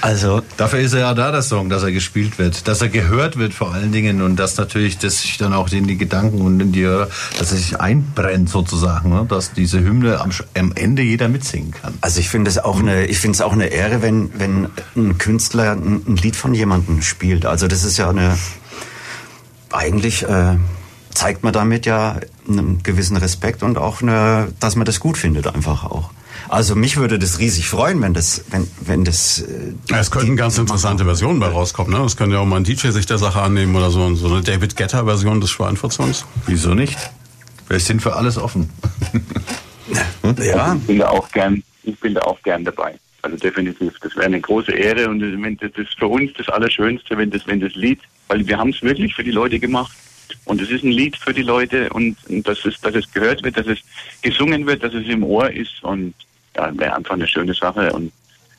Also Dafür ist er ja da, der Song, dass er gespielt wird, dass er gehört wird vor allen Dingen und dass natürlich das sich dann auch in die Gedanken und in die, dass er sich einbrennt sozusagen, ne? dass diese Hymne am, am Ende jeder mitsingen kann. Also ich finde es auch eine, ich finde es auch eine Ehre, wenn wenn ein Künstler ein, ein Lied von jemandem spielt. Also das ist ja eine eigentlich äh, zeigt man damit ja einen gewissen Respekt und auch eine, dass man das gut findet einfach auch. Also mich würde das riesig freuen, wenn das, wenn wenn das. Äh, Ja, es könnten ganz interessante Versionen bei rauskommen. Ne? Es könnte ja auch mal ein DJ sich der Sache annehmen oder so, so eine David Guetta-Version des Schweinfurt-Songs. Wieso nicht? Wir sind für alles offen. ja, ich bin da auch gern, ich bin da auch gern dabei. Also definitiv, das wäre eine große Ehre und das ist für uns das Allerschönste, wenn das, wenn das Lied, weil wir haben es wirklich für die Leute gemacht und es ist ein Lied für die Leute und, und dass es, dass es gehört wird, dass es gesungen wird, dass es im Ohr ist und ja, wäre einfach eine schöne Sache und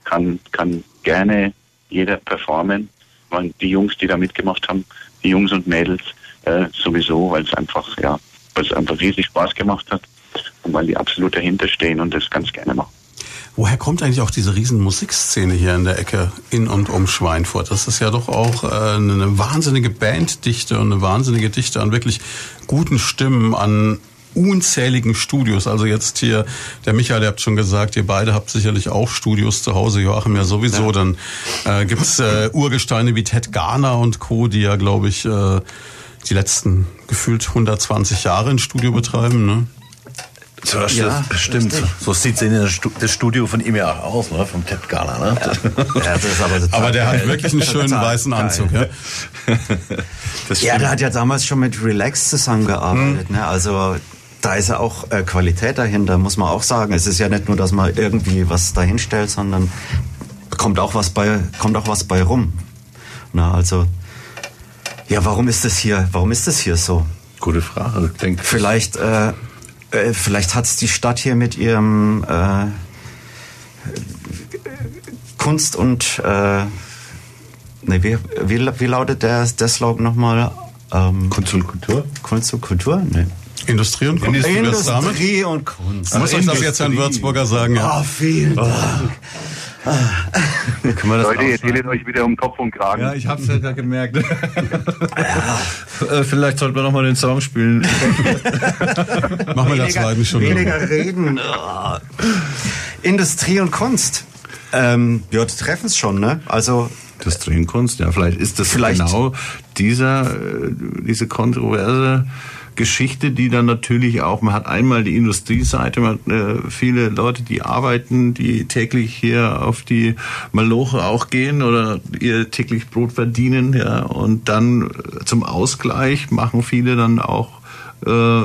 kann, kann gerne jeder performen. Und die Jungs, die da mitgemacht haben, die Jungs und Mädels äh, sowieso, weil es einfach, ja, weil es einfach riesig Spaß gemacht hat und weil die absolut dahinter stehen und das ganz gerne machen. Woher kommt eigentlich auch diese riesen Musikszene hier in der Ecke in und um Schweinfurt? Das ist ja doch auch äh, eine wahnsinnige Banddichte und eine wahnsinnige Dichte an wirklich guten Stimmen, an unzähligen Studios. Also jetzt hier, der Michael, ihr habt schon gesagt, ihr beide habt sicherlich auch Studios zu Hause, Joachim ja sowieso. Dann äh, gibt's äh, Urgesteine wie Ted Garner und Co., die ja, glaube ich, äh, die letzten gefühlt 120 Jahre ein Studio betreiben. Ne? So, das Ja, stimmt. richtig. So sieht das Studio von ihm ja auch aus, ne? vom Ted Gala. Ne? ja, aber, Aber der hat wirklich einen schönen weißen. Anzug. Ja? Das Ja, der hat ja damals schon mit Relax zusammengearbeitet. Hm. Ne? Also da ist ja auch äh, Qualität dahinter, muss man auch sagen. Es ist ja nicht nur, dass man irgendwie was dahinstellt, sondern kommt auch was bei, kommt auch was bei rum. Na, also, ja, warum ist das hier, warum ist das hier so? Gute Frage. Ich denke, Vielleicht, äh, äh, vielleicht hat's die Stadt hier mit ihrem äh, Kunst und äh, nee, wie, wie, wie lautet der, der Slogan nochmal? Ähm, Kunst und Kultur? Kunst und Kultur? Nee. Industrie und Kunst. damit? Industrie und Kunst. Ich muss euch das jetzt Herrn Würzburger sagen. Ja. Ah, vielen Dank. Können wir das Leute, ihr redet euch wieder um Kopf und Kragen. Ja, ich hab's ja gerade gemerkt. Äh, Vielleicht sollten wir noch mal den Song spielen. Machen wir der zweiten Stunde. Weniger reden. Ah. Industrie und Kunst. Ähm, ja, die treffen es schon, ne? Also, Industrie und Kunst, ja, vielleicht ist das Vielleicht. genau dieser, äh, diese kontroverse Geschichte, die dann natürlich auch, man hat einmal die Industrieseite, man hat äh, viele Leute, die arbeiten, die täglich hier auf die Maloche auch gehen oder ihr täglich Brot verdienen, ja, und dann äh, zum Ausgleich machen viele dann auch äh,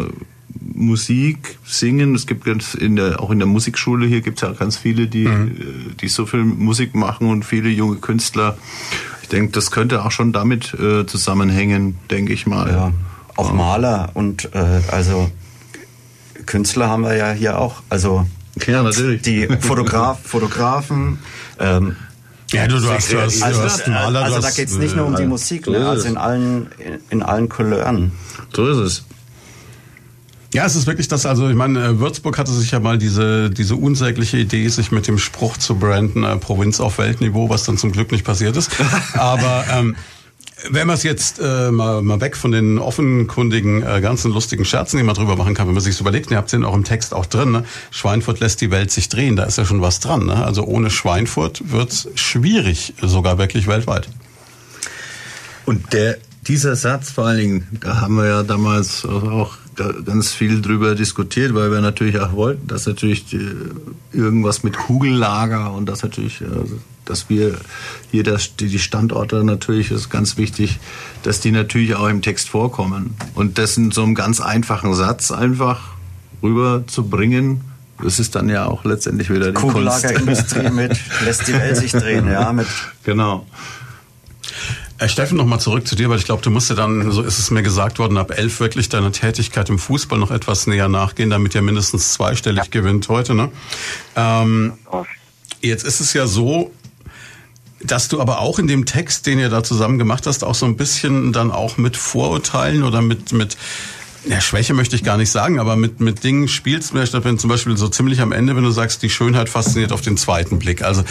Musik, Singen. Es gibt ganz in der, auch in der Musikschule hier gibt es ja ganz viele, die, äh, die so viel Musik machen und viele junge Künstler. Ich denke, das könnte auch schon damit äh, zusammenhängen, denke ich mal. ja, auch Maler und äh, also Künstler haben wir ja hier auch. Also Ja, natürlich. die Fotograf, Fotografen. Ähm, Ja, du, du hast, du hast, also du hast einen Maler, also du da hast, geht's nicht nur um die Musik, so ne? also es. in allen, in, in allen Couleuren. So ist es. Ja, es ist wirklich das, also ich meine, äh, Würzburg hatte sich ja mal diese, diese unsägliche Idee, sich mit dem Spruch zu branden, äh, Provinz auf Weltniveau, was dann zum Glück nicht passiert ist. Aber ähm, wenn man es jetzt äh, mal, mal weg von den offenkundigen, äh, ganzen lustigen Scherzen, die man drüber machen kann, wenn man sich überlegt, ihr habt den auch im Text auch drin, ne? Schweinfurt lässt die Welt sich drehen, da ist ja schon was dran. Ne? Also ohne Schweinfurt wird's schwierig, sogar wirklich weltweit. Und der, dieser Satz vor allen Dingen, da haben wir ja damals auch ga- ganz viel drüber diskutiert, weil wir natürlich auch wollten, dass natürlich die, irgendwas mit Kugellager und das natürlich, äh, dass wir hier das, die Standorte natürlich ist ganz wichtig, dass die natürlich auch im Text vorkommen. Und das in so einem ganz einfachen Satz einfach rüberzubringen, das ist dann ja auch letztendlich wieder die. Kugellagerindustrie mit lässt die Welt sich drehen, ja, mit Genau. Äh, Steffen, noch mal zurück zu dir, weil ich glaube, du musst ja dann, so ist es mir gesagt worden, ab elf wirklich deiner Tätigkeit im Fußball noch etwas näher nachgehen, damit ihr mindestens zweistellig gewinnt heute. Ne? Ähm, jetzt ist es ja so, dass du aber auch in dem Text, den ihr da zusammen gemacht hast, auch so ein bisschen dann auch mit Vorurteilen oder mit, mit ja, Schwäche möchte ich gar nicht sagen, aber mit, mit Dingen spielst, wenn zum Beispiel so ziemlich am Ende, wenn du sagst, die Schönheit fasziniert auf den zweiten Blick. Also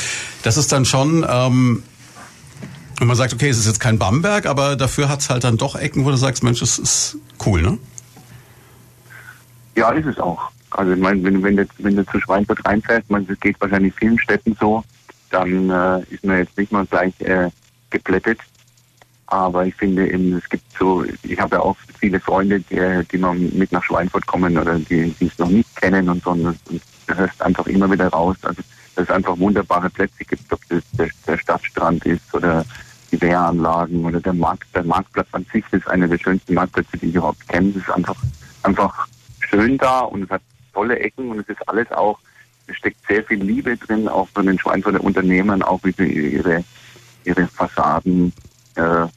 das ist dann schon, ähm, und man sagt, okay, es ist jetzt kein Bamberg, aber dafür hat's halt dann doch Ecken, wo du sagst, Mensch, das ist cool, ne? Ja, ist es auch. Also ich meine, wenn, wenn, du, wenn du zu Schweinfurt reinfährst, man, das geht wahrscheinlich vielen Städten so, dann äh, ist man jetzt nicht mal gleich äh, geplättet. Aber ich finde eben, es gibt so, ich habe ja auch viele Freunde, die, die noch mit nach Schweinfurt kommen oder die, die es noch nicht kennen und so. Und du hörst einfach immer wieder raus, also dass es einfach wunderbare Plätze gibt, ob das der, der Stadtstrand ist oder die Wehranlagen oder der Markt, der Marktplatz an sich ist einer der schönsten Marktplätze, die ich überhaupt kenne. Es ist einfach, einfach schön da und es hat tolle Ecken und es ist alles auch, steckt sehr viel Liebe drin, auch von den Schweinfurter Unternehmern, auch wie sie ihre, ihre Fassaden äh,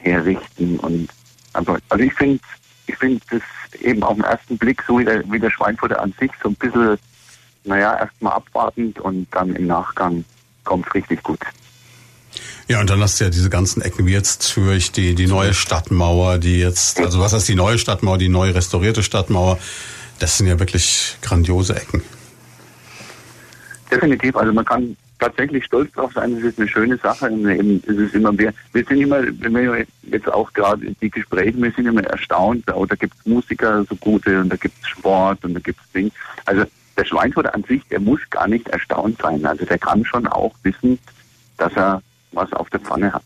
herrichten und einfach, also ich finde, ich finde das eben auf den ersten Blick so wie der, wie der Schweinfurter an sich so ein bisschen, naja, erstmal abwartend und dann im Nachgang kommt richtig gut. Ja, und dann hast du ja diese ganzen Ecken wie jetzt Zürich, die, die neue Stadtmauer, die jetzt, also was heißt die neue Stadtmauer, die neu restaurierte Stadtmauer, das sind ja wirklich grandiose Ecken. Definitiv, also man kann tatsächlich stolz drauf sein, es ist eine schöne Sache. Und eben, es ist immer, wir, wir sind immer, wenn wir jetzt auch gerade die Gespräche, wir sind immer erstaunt, oh, da gibt es Musiker, so gute, und da gibt es Sport und da gibt es Ding. Also der Schweinfurter an sich, der muss gar nicht erstaunt sein. Also der kann schon auch wissen, dass er was auf der Pfanne hat.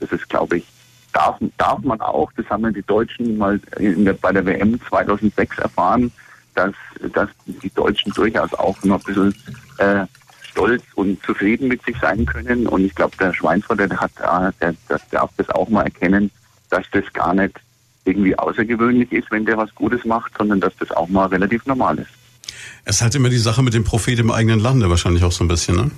Das ist, glaube ich, darf, darf man auch, das haben ja die Deutschen mal der, bei der WM 2006 erfahren, dass, dass die Deutschen durchaus auch noch ein bisschen äh, stolz und zufrieden mit sich sein können. Und ich glaube, der Schweinfurter, der hat, äh, der, der darf das auch mal erkennen, dass das gar nicht irgendwie außergewöhnlich ist, wenn der was Gutes macht, sondern dass das auch mal relativ normal ist. Es ist halt immer die Sache mit dem Prophet im eigenen Lande wahrscheinlich auch so ein bisschen, ne?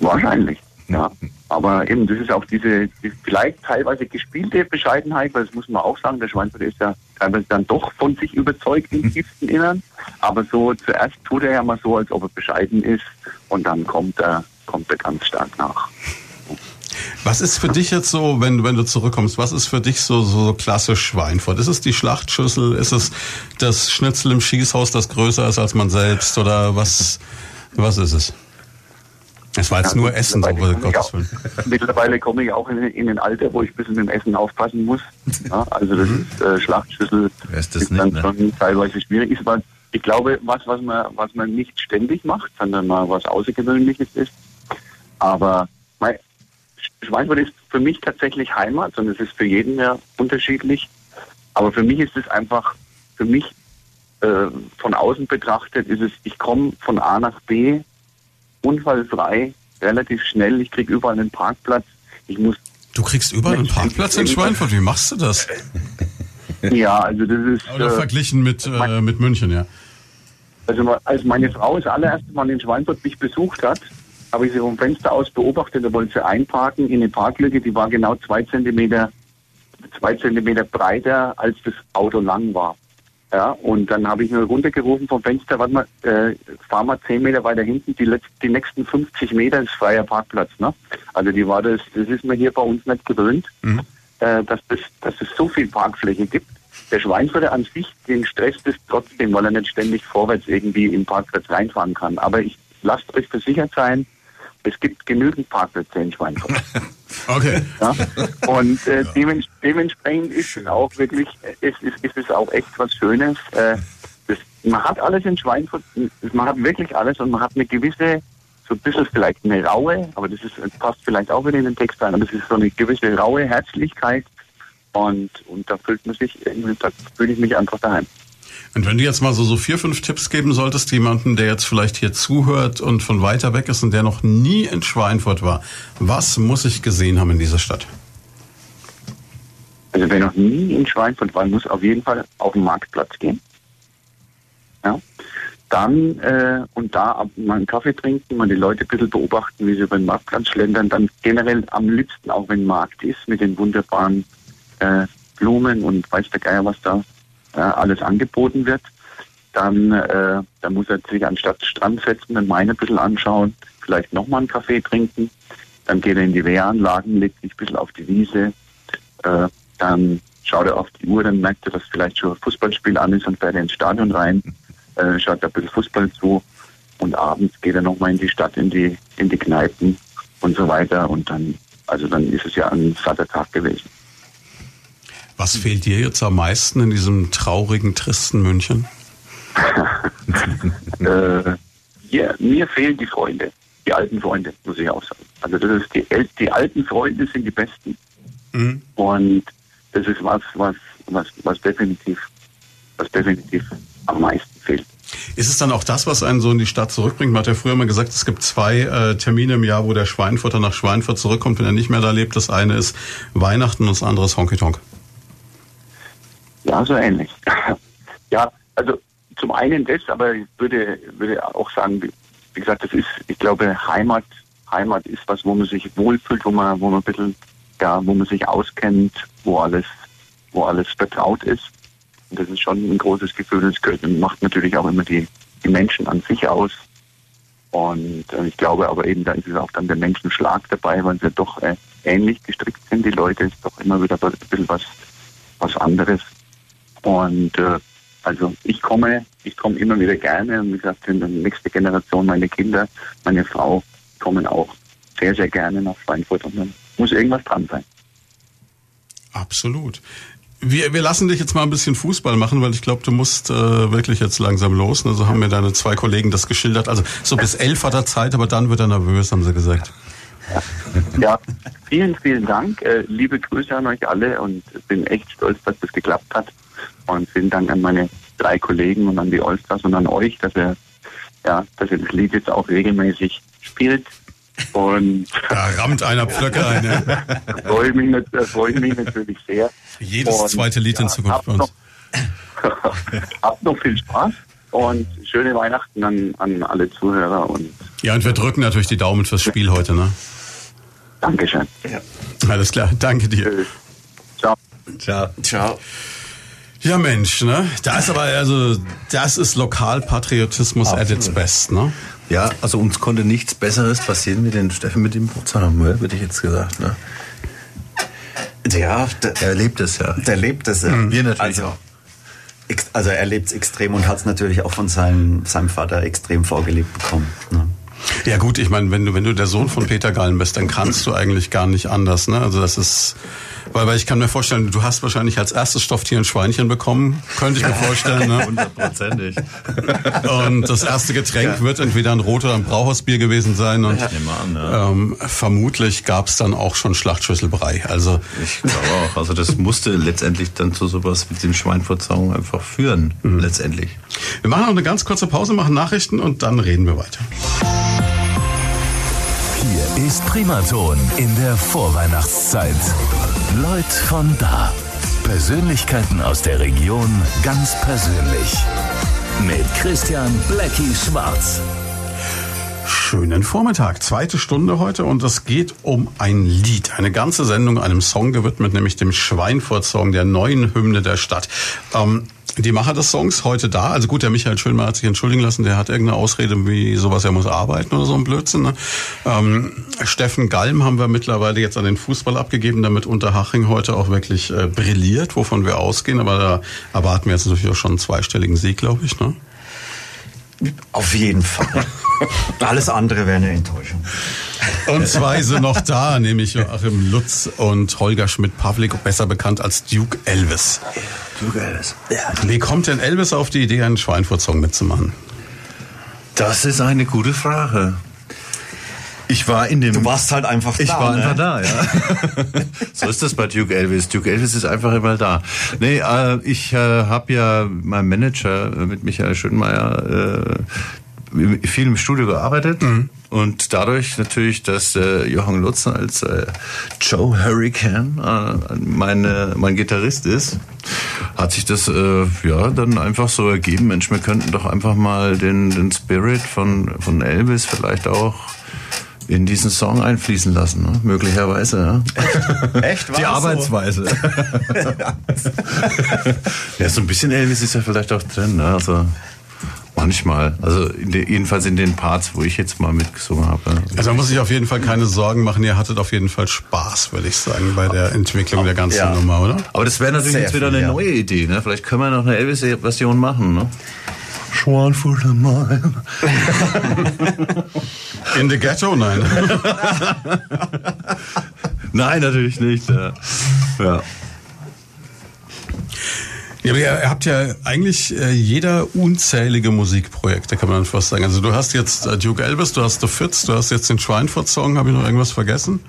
Wahrscheinlich, ja. Aber eben, das ist auch diese, die vielleicht teilweise gespielte Bescheidenheit, weil das muss man auch sagen, der Schweinfurt ist ja teilweise dann doch von sich überzeugt im tiefsten Innern. Aber so zuerst tut er ja mal so, als ob er bescheiden ist und dann kommt er, kommt er ganz stark nach. Was ist für dich jetzt so, wenn, wenn du zurückkommst, was ist für dich so, so, so klassisch Schweinfurt? Ist es die Schlachtschüssel? Ist es das Schnitzel im Schießhaus, das größer ist als man selbst? Oder was, was ist es? Es war jetzt Ja, nur Essen, so, Gottes auch- Willen. Mittlerweile komme ich auch in, in ein Alter, wo ich ein bisschen mit dem Essen aufpassen muss. Ja, also das ist äh, Schlachtschüssel Wer ist das ist nicht, dann ne? schon teilweise schwierig. Ist, weil ich glaube, was, was man, was man nicht ständig macht, sondern mal was Außergewöhnliches ist. Aber mein, Schweinfurt ist für mich tatsächlich Heimat und es ist für jeden ja unterschiedlich. Aber für mich ist es einfach, für mich äh, von außen betrachtet, ist es, ich komme von A nach B unfallfrei, relativ schnell. Ich kriege überall einen Parkplatz. Ich muss, Du kriegst überall einen Parkplatz in Schweinfurt. Wie machst du das? ja, also das ist. Oder äh, verglichen mit, äh, mit München, ja. Also als meine Frau das allererste Mal in Schweinfurt mich besucht hat, habe ich sie vom Fenster aus beobachtet, da wollte sie einparken in eine Parklücke, die war genau zwei Zentimeter, zwei Zentimeter breiter, als das Auto lang war. Ja, und dann habe ich nur runtergerufen vom Fenster, warte mal, äh, fahr mal zehn Meter weiter hinten, die, letz- die nächsten 50 Meter ist freier Parkplatz. Ne? Also die war das, das ist mir hier bei uns nicht gewöhnt, äh, dass, das, dass es so viel Parkfläche gibt. Der Schweinfurter an sich, den stresst es trotzdem, weil er nicht ständig vorwärts irgendwie im Parkplatz reinfahren kann. Aber ich lasst euch versichert sein, es gibt genügend Parkplätze in Schweinfurt. Okay. Ja? Und äh, dements dementsprechend ist es auch wirklich, ist, ist, ist es auch echt was Schönes. Äh, das, man hat alles in Schweinfurt, man hat wirklich alles und man hat eine gewisse, so ein bisschen vielleicht eine raue, aber das ist passt vielleicht auch wieder in den Text rein, aber es ist so eine gewisse raue Herzlichkeit und, und da fühlt man sich da fühle ich mich einfach daheim. Und wenn du jetzt mal so, so vier, fünf Tipps geben solltest, jemanden, der jetzt vielleicht hier zuhört und von weiter weg ist und der noch nie in Schweinfurt war, was muss ich gesehen haben in dieser Stadt? Also wer noch nie in Schweinfurt war, muss auf jeden Fall auf den Marktplatz gehen. Ja. Dann äh, und da mal einen Kaffee trinken, mal die Leute ein bisschen beobachten, wie sie über den Marktplatz schlendern. Dann generell am liebsten auch, wenn Markt ist, mit den wunderbaren äh, Blumen und weiß der Geier, was da äh, alles angeboten wird. Dann, äh, dann muss er sich anstatt Strand setzen, den Main ein bisschen anschauen, vielleicht nochmal einen Kaffee trinken. Dann geht er in die Wehranlagen, legt sich ein bisschen auf die Wiese, äh, dann schaut er auf die Uhr, dann merkt er, dass vielleicht schon ein Fußballspiel an ist und fährt ins Stadion rein, äh, schaut ein bisschen Fußball zu und abends geht er nochmal in die Stadt, in die, in die Kneipen und so weiter und dann, also dann ist es ja ein satter Tag gewesen. Was fehlt dir jetzt am meisten in diesem traurigen, tristen München? äh, hier, mir fehlen die Freunde, die alten Freunde, muss ich auch sagen. Also das ist die, die alten Freunde sind die besten Mhm. und das ist was, was, was, was definitiv, was definitiv am meisten fehlt. Ist es dann auch das, was einen so in die Stadt zurückbringt? Man hat ja früher mal gesagt, es gibt zwei äh, Termine im Jahr, wo der Schweinfurter nach Schweinfurt zurückkommt, wenn er nicht mehr da lebt. Das eine ist Weihnachten und das andere ist Honky Tonk. Ja, so ähnlich. ja, also zum einen das, aber ich würde, würde auch sagen, wie gesagt, das ist, ich glaube, Heimat, Heimat ist was, wo man sich wohlfühlt, wo man, wo man ein bisschen, ja, wo man sich auskennt, wo alles, wo alles vertraut ist. Und das ist schon ein großes Gefühl. Das gehört- macht natürlich auch immer die, die Menschen an sich aus. Und äh, ich glaube aber eben, da ist es auch dann der Menschenschlag dabei, weil sie doch äh, ähnlich gestrickt sind. Die Leute ist doch immer wieder ein bisschen was, was anderes. Und äh, also ich komme, ich komme immer wieder gerne. Und wie gesagt, der nächste Generation, meine Kinder, meine Frau kommen auch sehr, sehr gerne nach Schweinfurt und dann muss irgendwas dran sein. Absolut. Wir, wir lassen dich jetzt mal ein bisschen Fußball machen, weil ich glaube, du musst äh, wirklich jetzt langsam los. Also haben mir deine zwei Kollegen das geschildert. Also so bis elf hat er Zeit, aber dann wird er nervös, haben sie gesagt. Ja, vielen, vielen Dank. Äh, liebe Grüße an euch alle und bin echt stolz, dass das geklappt hat. Und vielen Dank an meine drei Kollegen und an die Allstars und an euch, dass ihr, ja, dass ihr das Lied jetzt auch regelmäßig spielt. Und Da rammt einer Pflöcke ein. Ja. da freue ich mich, ich mich natürlich sehr. Jedes Und, zweite Lied in Zukunft habt bei uns. Noch, habt noch viel Spaß und schöne Weihnachten an, an alle Zuhörer und Ja, und wir drücken natürlich die Daumen fürs Spiel heute. Ne? Dankeschön. Alles klar, danke dir. Tschüss. Ciao. Ciao. Ciao. Ja, Mensch, ne? Da ist aber, also, das ist Lokalpatriotismus at its best, ne? Ja, also uns konnte nichts Besseres passieren wie den Steffen mit dem Geburtstag, würde ich jetzt gesagt. Ne? Ja, der, Er lebt es ja. der lebt es. ja. Wir natürlich also, auch. Also er lebt es extrem und hat es natürlich auch von seinem, seinem Vater extrem vorgelebt bekommen. Ne? Ja gut, ich meine, wenn du wenn du der Sohn von Peter Gallen bist, dann kannst du eigentlich gar nicht anders, ne? Also das ist weil, weil ich kann mir vorstellen, du hast wahrscheinlich als erstes Stofftier ein Schweinchen bekommen, könnte ich mir vorstellen, ne? Hundertprozentig. Und das erste Getränk wird entweder ein Rot oder ein Brauhausbier gewesen sein und nehme an, ja. ähm, vermutlich gab's dann auch schon Schlachtschüsselbrei. Also Ich glaube auch. Also das musste letztendlich dann zu sowas wie dem Schweinfurtzauung einfach führen. Letztendlich. wir machen noch eine ganz kurze Pause, machen Nachrichten und dann reden wir weiter. Hier ist Primaton in der Vorweihnachtszeit. Leut von da. Persönlichkeiten aus der Region ganz persönlich. Mit Christian Blackie Schwarz. Schönen Vormittag, zweite Stunde heute und es geht um ein Lied, eine ganze Sendung einem Song gewidmet, nämlich dem Schweinfurt-Song, der neuen Hymne der Stadt. Ähm, die Macher des Songs heute da, also gut, der Michael Schönmeier hat sich entschuldigen lassen, der hat irgendeine Ausrede wie sowas, er muss arbeiten oder so ein Blödsinn. Ne? Ähm, Steffen Galm haben wir mittlerweile jetzt an den Fußball abgegeben, damit Unterhaching heute auch wirklich äh, brilliert, wovon wir ausgehen, aber da erwarten wir jetzt natürlich auch schon einen zweistelligen Sieg, glaube ich. Ne? Auf jeden Fall. Alles andere wäre eine Enttäuschung. Und zwei sind noch da, nämlich Joachim Lutz und Holger Schmidt-Pavlik, besser bekannt als Duke Elvis. Duke Elvis. Wie kommt denn Elvis auf die Idee, einen Schweinfurt-Song mitzumachen? Das ist eine gute Frage. Ich war in dem. Du warst halt einfach Ich da. war ne? einfach da, ja. so ist das bei Duke Elvis. Duke Elvis ist einfach immer da. Nee, äh, ich äh, habe ja mein Manager äh, mit Michael Schönmeier äh, viel im Studio gearbeitet und dadurch natürlich, dass äh, Johann Lutz als äh, Joe Hurricane äh, meine, mein Gitarrist ist, hat sich das äh, ja dann einfach so ergeben. Mensch, wir könnten doch einfach mal den, den Spirit von, von Elvis vielleicht auch in diesen Song einfließen lassen, ne? möglicherweise. Ja? Echt? War Die das so? Arbeitsweise. ja, so ein bisschen Elvis ist ja vielleicht auch drin. Ne? Also manchmal. Also in de, jedenfalls in den Parts, wo ich jetzt mal mitgesungen habe. Also man muss sich auf jeden Fall keine Sorgen machen, ihr hattet auf jeden Fall Spaß, würde ich sagen, bei der Entwicklung der ganzen Ja. Nummer, oder? Aber das wäre natürlich Sehr jetzt wieder viel, eine ja. neue Idee. Ne? Vielleicht können wir noch eine Elvis-Version machen. Ne? Schwanfurter Mile. In the Ghetto? Nein. Nein, natürlich nicht. Ja. ja. Ja, aber ihr, habt ja eigentlich äh, jeder unzählige Musikprojekte, kann man fast sagen. Also du hast jetzt äh, Duke Elvis, du hast The Fitz, du hast jetzt den Schweinfurt-Song, habe ich noch irgendwas vergessen?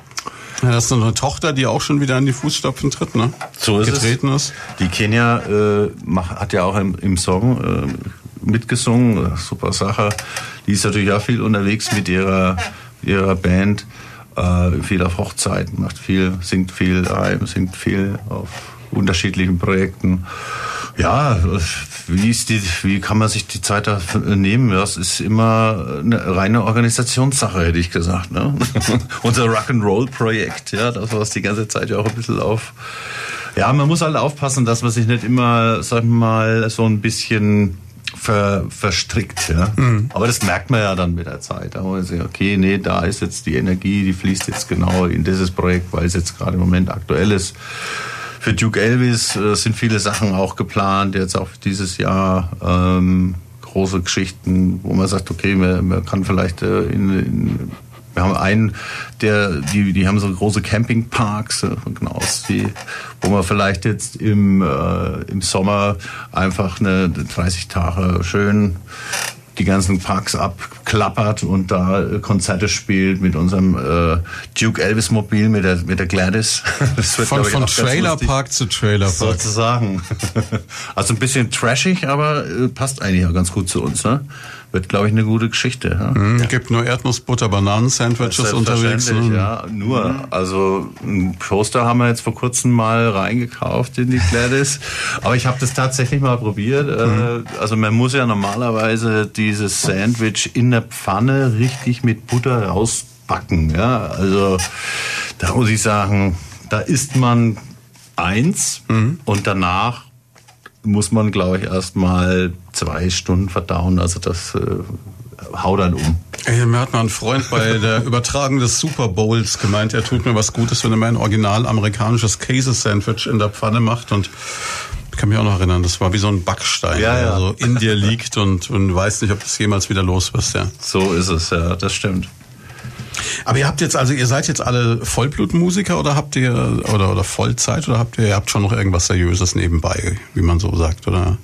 Ja, hast du noch eine Tochter, die auch schon wieder in die Fußstapfen tritt, ne? So ist Getreten ist. Die Kenia äh, mach, hat ja auch im, im Song äh, mitgesungen, super Sache. Die ist natürlich auch viel unterwegs mit ihrer, ihrer Band, äh, viel auf Hochzeiten, macht viel, singt viel daheim, singt viel auf unterschiedlichen Projekten. Ja, wie, ist die, wie kann man sich die Zeit da nehmen? Das ist immer eine reine Organisationssache, hätte ich gesagt. Ne? Unser Rock'n'Roll-Projekt, ja, das was die ganze Zeit ja auch ein bisschen auf. Ja, man muss halt aufpassen, dass man sich nicht immer, sagen wir mal, so ein bisschen ver, verstrickt. Ja? Aber das merkt man ja dann mit der Zeit. Da muss man sagen, okay, nee, da ist jetzt die Energie, die fließt jetzt genau in dieses Projekt, weil es jetzt gerade im Moment aktuell ist. Für Duke Elvis äh, sind viele Sachen auch geplant, jetzt auch dieses Jahr. Ähm, große Geschichten, wo man sagt, okay, man, man kann vielleicht äh, in, in wir haben einen, der, die, die haben so große Campingparks, äh, genau, die, wo man vielleicht jetzt im, äh, im Sommer einfach eine 30 Tage schön die ganzen Parks abklappert und da äh, Konzerte spielt mit unserem äh, Duke Elvis Mobil, mit der, mit der Gladys. Das wird, Von, von. Trailerpark zu Trailerpark. Sozusagen. Also ein bisschen trashig, aber äh, passt eigentlich auch ganz gut zu uns. Ne? Wird, glaube ich, eine gute Geschichte. Ja. Mhm, Gibt nur Erdnussbutter, Bananen-Sandwiches unterwegs. Ne? Ja, nur. Also ein Poster haben wir jetzt vor kurzem mal reingekauft in die Gladys. Aber ich habe das tatsächlich mal probiert. Äh, Also man muss ja normalerweise dieses Sandwich in der Pfanne richtig mit Butter rausbacken. Ja, also da muss ich sagen, da isst man eins und danach muss man, glaube ich, erst mal zwei Stunden verdauen. Also das äh, haut dann um. Ey, mir hat mal ein Freund bei der Übertragung des Super Bowls gemeint, er tut mir was Gutes, wenn er mir ein original amerikanisches Käse-Sandwich in der Pfanne macht und ich kann mich auch noch erinnern, das war wie so ein Backstein, Ja, der ja. so in dir liegt und, und weiß nicht, ob das jemals wieder los wirst, ja. So ist es, ja, das stimmt. Aber ihr habt jetzt, also ihr seid jetzt alle Vollblutmusiker oder habt ihr, oder, oder Vollzeit oder habt ihr, ihr habt schon noch irgendwas Seriöses nebenbei, wie man so sagt, oder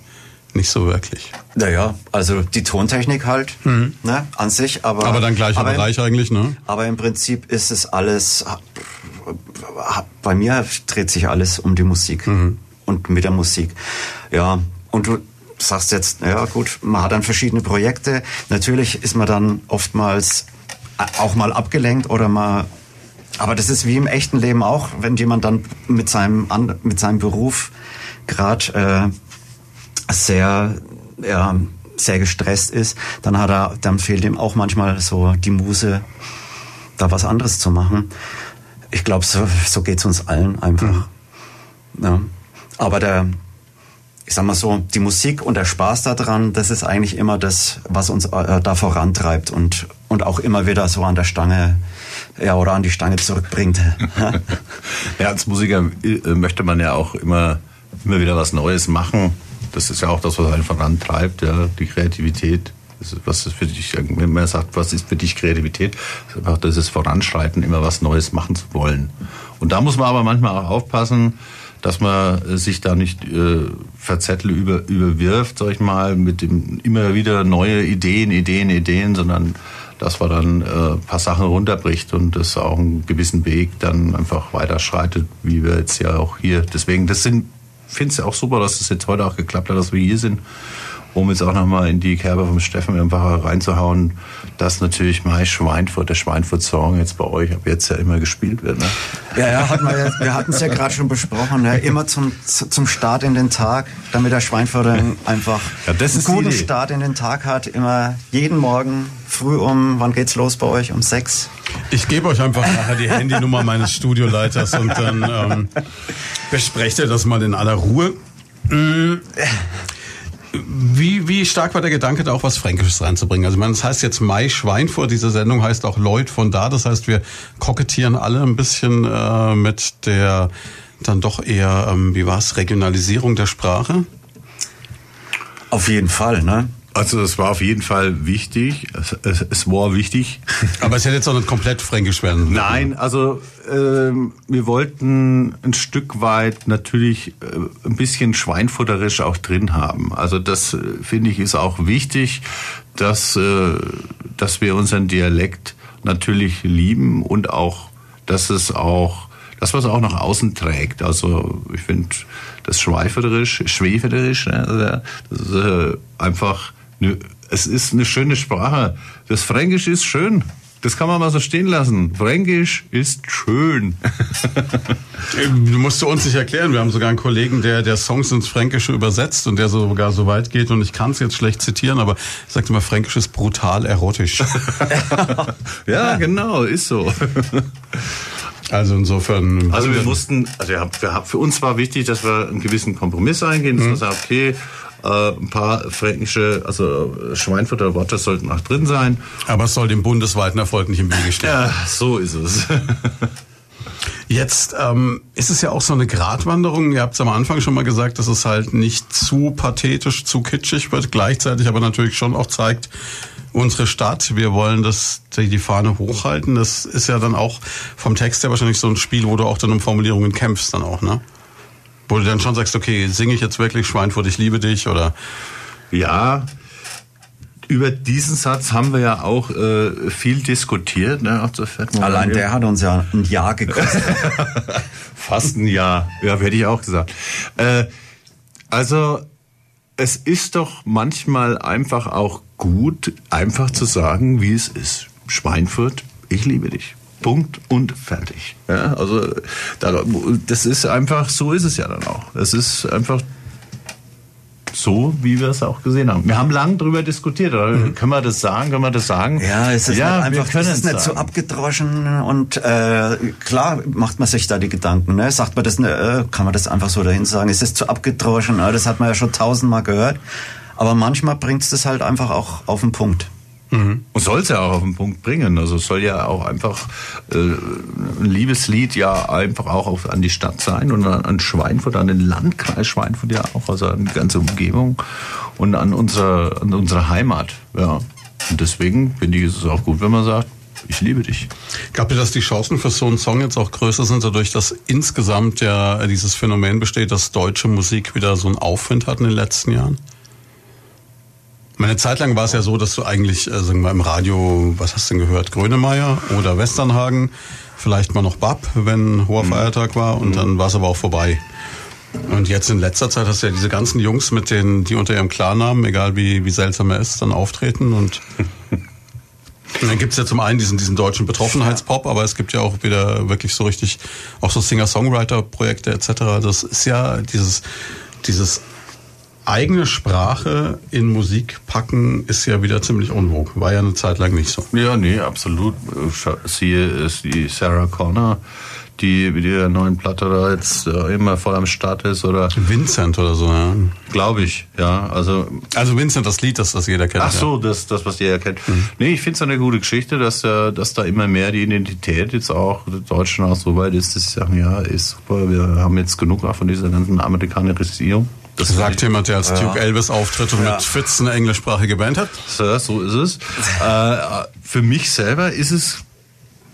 nicht so wirklich? Naja, also die Tontechnik halt, ne, an sich, aber. Aber dann gleicher aber, Bereich eigentlich, ne? Aber im Prinzip ist es alles, bei mir dreht sich alles um die Musik und mit der Musik. Ja, und du sagst jetzt, ja gut, man hat dann verschiedene Projekte. Natürlich ist man dann oftmals auch mal abgelenkt oder mal aber das ist wie im echten Leben auch, wenn jemand dann mit seinem mit seinem Beruf gerade äh, sehr ja, sehr gestresst ist, dann hat er dann fehlt ihm auch manchmal so die Muse da was anderes zu machen. Ich glaube, so, so geht's uns allen einfach. Ja. Aber der, ich sag mal so, die Musik und der Spaß daran, das ist eigentlich immer das, was uns äh, da vorantreibt und, und auch immer wieder so an der Stange, ja, oder an die Stange zurückbringt. Ja, als Musiker äh, möchte man ja auch immer, immer wieder was Neues machen. Das ist ja auch das, was einen vorantreibt, ja, die Kreativität. Was ist für dich, wenn man sagt, was ist für dich Kreativität? Das ist Voranschreiten, immer was Neues machen zu wollen. Und da muss man aber manchmal auch aufpassen, dass man äh, sich da nicht äh, verzettel über, überwirft, sag ich mal, mit dem immer wieder neue Ideen, Ideen, Ideen, sondern dass man dann äh, ein paar Sachen runterbricht und das auch einen gewissen Weg dann einfach weiterschreitet, wie wir jetzt ja auch hier. Deswegen, das sind, finde es auch super, dass das jetzt heute auch geklappt hat, dass wir hier sind, um jetzt auch nochmal in die Kerbe vom Steffen einfach reinzuhauen, dass natürlich mein Schweinfurt, der Schweinfurt-Song jetzt bei euch ab jetzt ja immer gespielt wird. Ne? Ja, ja, hat man ja, wir hatten es ja gerade schon besprochen, ja, immer zum, zu- zum Start in den Tag, damit der Schweinfurter einfach Ja, das ist die einen guten. Start in den Tag hat, immer jeden Morgen früh um, wann geht's los bei euch? Um sechs? Ich gebe euch einfach nachher die Handynummer meines Studioleiters und dann ähm, besprecht ihr das mal in aller Ruhe. Mm. Wie, wie stark war der Gedanke, da auch was Fränkisches reinzubringen? Also, ich meine, das heißt jetzt Mai Schweinfurt, diese Sendung heißt auch Lloyd von da. Das heißt, wir kokettieren alle ein bisschen äh, mit der dann doch eher, ähm, wie war's, Regionalisierung der Sprache. Auf jeden Fall, ne? Also es war auf jeden Fall wichtig, es, es, es war wichtig. Aber es hätte jetzt auch nicht komplett fränkisch werden. Nein, also ähm, wir wollten ein Stück weit natürlich äh, ein bisschen schweinfutterisch auch drin haben. Also das äh, finde ich ist auch wichtig, dass äh, dass wir unseren Dialekt natürlich lieben und auch, dass es auch das, was auch nach außen trägt. Also ich finde das Schweiferisch, Schweferisch, ne, also das ist äh, einfach, ne, es ist eine schöne Sprache. Das Fränkisch ist schön. Das kann man mal so stehen lassen. Fränkisch ist schön. Du musst du uns nicht erklären. Wir haben sogar einen Kollegen, der, der Songs ins Fränkische übersetzt und der sogar so weit geht. Und ich kann es jetzt schlecht zitieren, aber ich sagte immer, Fränkisch ist brutal erotisch. ja, genau, ist so. Also insofern. Also wir mussten, also wir haben, für uns war wichtig, dass wir einen gewissen Kompromiss eingehen, dass wir sagen, okay, äh, ein paar fränkische, also äh, Schweinfurter Worte sollten auch drin sein. Aber es soll dem bundesweiten Erfolg nicht im Wege stehen. Ja, so ist es. Jetzt ähm, ist es ja auch so eine Gratwanderung. Ihr habt es am Anfang schon mal gesagt, dass es halt nicht zu pathetisch, zu kitschig wird, gleichzeitig aber natürlich schon auch zeigt, unsere Stadt, wir wollen das, die die Fahne hochhalten. Das ist ja dann auch vom Text her wahrscheinlich so ein Spiel, wo du auch dann um Formulierungen kämpfst dann auch, ne? Wo du dann schon sagst, okay, singe ich jetzt wirklich Schweinfurt, ich liebe dich oder Ja, über diesen Satz haben wir ja auch äh, viel diskutiert. Ne? Ach, das fährt man Allein der hat uns ja ein Jahr gekostet. Fast ein Jahr. Ja, hätte ich auch gesagt. Äh, also, es ist doch manchmal einfach auch gut, einfach zu sagen, wie es ist. Schweinfurt, ich liebe dich. Punkt und fertig. Ja, also das ist einfach, so ist es ja dann auch. Es ist einfach so, wie wir es auch gesehen haben. Wir haben lange darüber diskutiert. Mhm. Können wir das sagen? Können wir das sagen? Ja, es ist ja, einfach, es ist nicht so abgedroschen und äh, klar macht man sich da die Gedanken. Ne? Sagt man das, äh, kann man das einfach so dahin sagen? Es ist zu abgedroschen. Äh, das hat man ja schon tausendmal gehört. Aber manchmal bringt es das halt einfach auch auf den Punkt. Mhm. Und soll es ja auch auf den Punkt bringen. Also es soll ja auch einfach äh, ein Liebeslied ja einfach auch auf, an die Stadt sein und an, an Schweinfurt, an den Landkreis Schweinfurt ja auch, also an die ganze Umgebung und an unsere, an unsere Heimat. Ja. Und deswegen finde ich es auch gut, wenn man sagt, ich liebe dich. Gab ihr, dass die Chancen für so einen Song jetzt auch größer sind, dadurch, dass insgesamt ja dieses Phänomen besteht, dass deutsche Musik wieder so einen Aufwind hat in den letzten Jahren? Meine Zeit lang war es ja so, dass du eigentlich, äh, sagen wir im Radio, was hast du denn gehört? Grönemeyer oder Westernhagen, vielleicht mal noch Bab, wenn hoher mhm. Feiertag war und mhm. dann war es aber auch vorbei. Und jetzt in letzter Zeit hast du ja diese ganzen Jungs mit denen, die unter ihrem Klarnamen, egal wie, wie seltsam er ist, dann auftreten und Und dann gibt's ja zum einen diesen, diesen deutschen Betroffenheitspop, aber es gibt ja auch wieder wirklich so richtig, auch so Singer-Songwriter-Projekte etc. Das ist ja dieses, dieses eigene Sprache in Musik packen ist ja wieder ziemlich unwog. War ja eine Zeit lang nicht so. Ja, nee, absolut. Siehe ist die Sarah Connor, die mit ihrer neuen Platte da jetzt äh, immer voll am Start ist oder Vincent oder so, ja. Glaube ich, ja. Also also Vincent, das Lied, das, das jeder kennt. Ach so, ja. das, das was jeder kennt. Mhm. Nee, ich finde es eine gute Geschichte, dass, äh, dass da immer mehr die Identität jetzt auch der Deutschen auch so weit ist, dass sie sagen, ja, ist super, wir haben jetzt genug von dieser ganzen Amerikanisierung. Das sagt jemand, der als ja. Duke Elvis auftritt und ja. mit Fitz eine englischsprachige Band hat. So, so ist es. äh, für mich selber ist es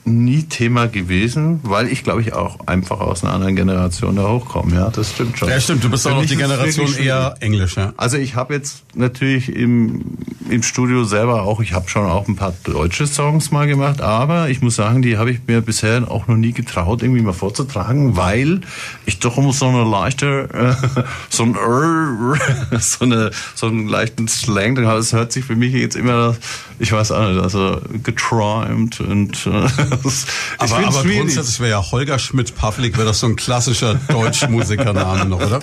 nie Thema gewesen, weil ich glaube ich auch einfach aus einer anderen Generation da hochkomme. Ja, das stimmt schon. Ja, stimmt. Du bist auch noch die Generation eher Englisch. Ja. Also ich habe jetzt natürlich im, im Studio selber auch, ich habe schon auch ein paar deutsche Songs mal gemacht, aber ich muss sagen, die habe ich mir bisher auch noch nie getraut, irgendwie mal vorzutragen, weil ich doch immer so eine leichte, äh, so ein äh, so eine so einen leichten Slang, das hört sich für mich jetzt immer, ich weiß auch nicht, also getrimed und äh, aber aber grundsätzlich wäre ja Holger Schmidt-Pavlik, wäre das so ein klassischer Deutschmusikername noch, oder?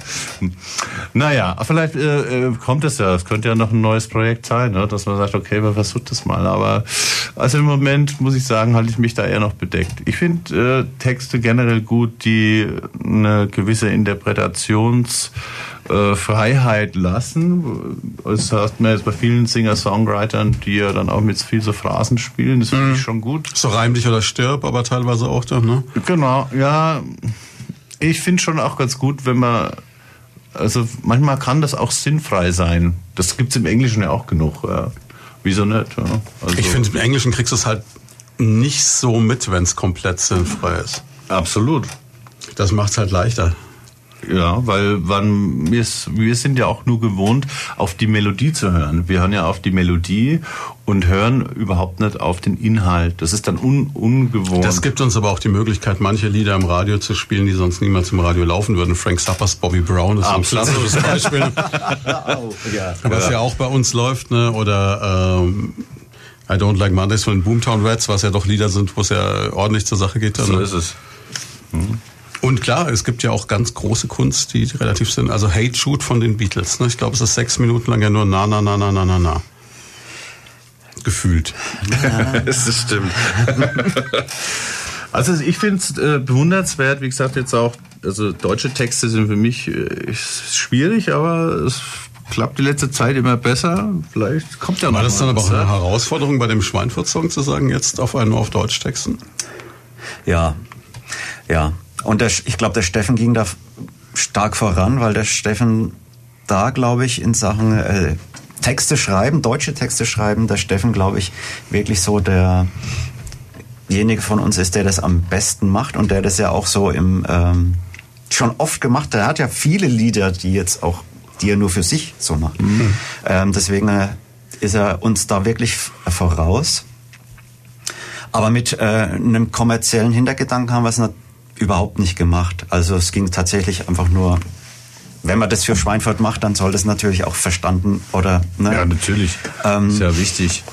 Naja, vielleicht äh, äh, kommt es ja. Es könnte ja noch ein neues Projekt sein, ne? dass man sagt, okay, wir versuchen das mal. Aber also im Moment muss ich sagen, halte ich mich da eher noch bedeckt. Ich finde äh, Texte generell gut, die eine gewisse Interpretations äh, Freiheit lassen. Das hat man jetzt bei vielen Singer-Songwritern, die ja dann auch mit viel so Phrasen spielen. Das finde mhm. ich schon gut. So reim dich oder stirb, aber teilweise auch dann, ne? Genau, ja. Ich finde schon auch ganz gut, wenn man also manchmal kann das auch sinnfrei sein. Das gibt es im Englischen ja auch genug. Ja. Wieso nicht? Ja? Also ich finde, im Englischen kriegst du es halt nicht so mit, wenn es komplett sinnfrei ist. Absolut. Das macht es halt leichter. Ja, weil wann, wir, wir sind ja auch nur gewohnt, auf die Melodie zu hören. Wir hören ja auf die Melodie und hören überhaupt nicht auf den Inhalt. Das ist dann un, ungewohnt. Das gibt uns aber auch die Möglichkeit, manche Lieder im Radio zu spielen, die sonst niemals im Radio laufen würden. Frank Zappers Bobby Brown ist Absolut. ein klassisches Beispiel. oh. Was ja. auch bei uns läuft, ne? Oder ähm, I Don't Like Mondays von den Boomtown Rats, was ja doch Lieder sind, wo es ja ordentlich zur Sache geht. Dann, so ne? ist es. Mhm. Und klar, es gibt ja auch ganz große Kunst, die relativ sind. Also Hate Shoot von den Beatles. Ne? Ich glaube, es ist sechs Minuten lang ja nur na, na, na, na, na, na, na. Gefühlt. das stimmt. also ich finde es äh, bewundernswert, wie gesagt, jetzt auch, also deutsche Texte sind für mich äh, schwierig, aber es klappt die letzte Zeit immer besser. Vielleicht kommt ja noch War das dann aber auch eine Herausforderung bei dem Schweinfurt-Song zu sagen, jetzt auf einen auf Deutsch texten? Ja, ja. Und der, ich glaube, der Steffen ging da stark voran, weil der Steffen da, glaube ich, in Sachen äh, Texte schreiben, deutsche Texte schreiben, der Steffen, glaube ich, wirklich so derjenige von uns ist, der das am besten macht und der das ja auch so im ähm, schon oft gemacht. Der hat ja viele Lieder, die jetzt auch, die er nur für sich so macht. Mhm. Ähm, deswegen äh, ist er uns da wirklich voraus. Aber mit äh, einem kommerziellen Hintergedanken haben wir es natürlich überhaupt nicht gemacht. Also es ging tatsächlich einfach nur wenn man das für Schweinfurt macht, dann soll das natürlich auch verstanden oder ne, Ja, natürlich. Ähm, Sehr wichtig.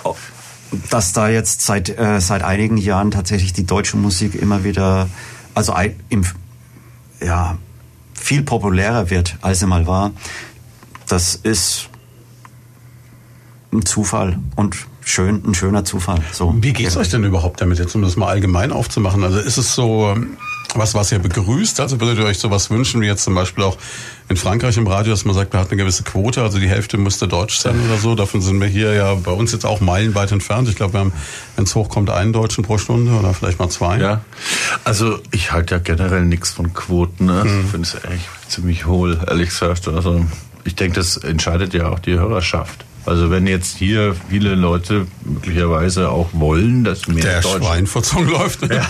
dass da jetzt seit äh, seit einigen Jahren tatsächlich die deutsche Musik immer wieder also im, ja viel populärer wird als sie mal war. Das ist ein Zufall und schön ein schöner Zufall. So. Wie geht's euch denn überhaupt damit, jetzt um das mal allgemein aufzumachen? Also ist es so ähm, was, was ihr begrüßt? Also würdet ihr euch sowas wünschen, wie jetzt zum Beispiel auch in Frankreich im Radio, dass man sagt, man hat eine gewisse Quote, also die Hälfte müsste deutsch sein oder so. Davon sind wir hier ja bei uns jetzt auch meilenweit entfernt. Ich glaube, wir haben, wenn es hochkommt, einen Deutschen pro Stunde oder vielleicht mal zwei. Ja, also ich halte ja generell nichts von Quoten. Ne? Ich finde es echt ziemlich hohl, ehrlich gesagt. Also ich denke, das entscheidet ja auch die Hörerschaft. Also wenn jetzt hier viele Leute möglicherweise auch wollen, dass mehr Der Deutsch Schweinfurt-Song läuft. Ne?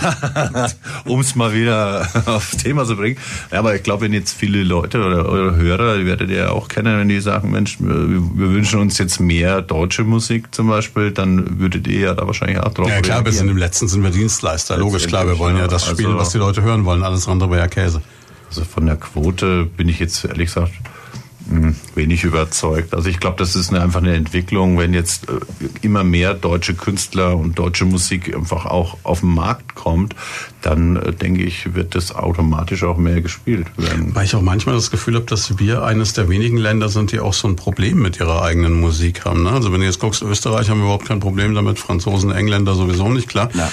um es mal wieder aufs Thema zu bringen. Ja, aber ich glaube, wenn jetzt viele Leute oder eure Hörer, die werdet ihr ja auch kennen, wenn die sagen, Mensch, wir, wir wünschen uns jetzt mehr deutsche Musik zum Beispiel, dann würdet ihr ja da wahrscheinlich auch drauf Ja klar, wir sind im letzten sind wir Dienstleister. Logisch, klar, wir wollen ja das Also- spielen, was die Leute hören wollen. Alles andere wäre ja Käse. Also von der Quote bin ich jetzt ehrlich gesagt wenig überzeugt. Also ich glaube, das ist eine, einfach eine Entwicklung, wenn jetzt äh, immer mehr deutsche Künstler und deutsche Musik einfach auch auf den Markt kommt, dann äh, denke ich, wird das automatisch auch mehr gespielt werden. Weil ich auch manchmal das Gefühl habe, dass wir eines der wenigen Länder sind, die auch so ein Problem mit ihrer eigenen Musik haben. Ne? Also wenn du jetzt guckst, Österreich haben wir überhaupt kein Problem damit, Franzosen, Engländer sowieso nicht, klar. Ja.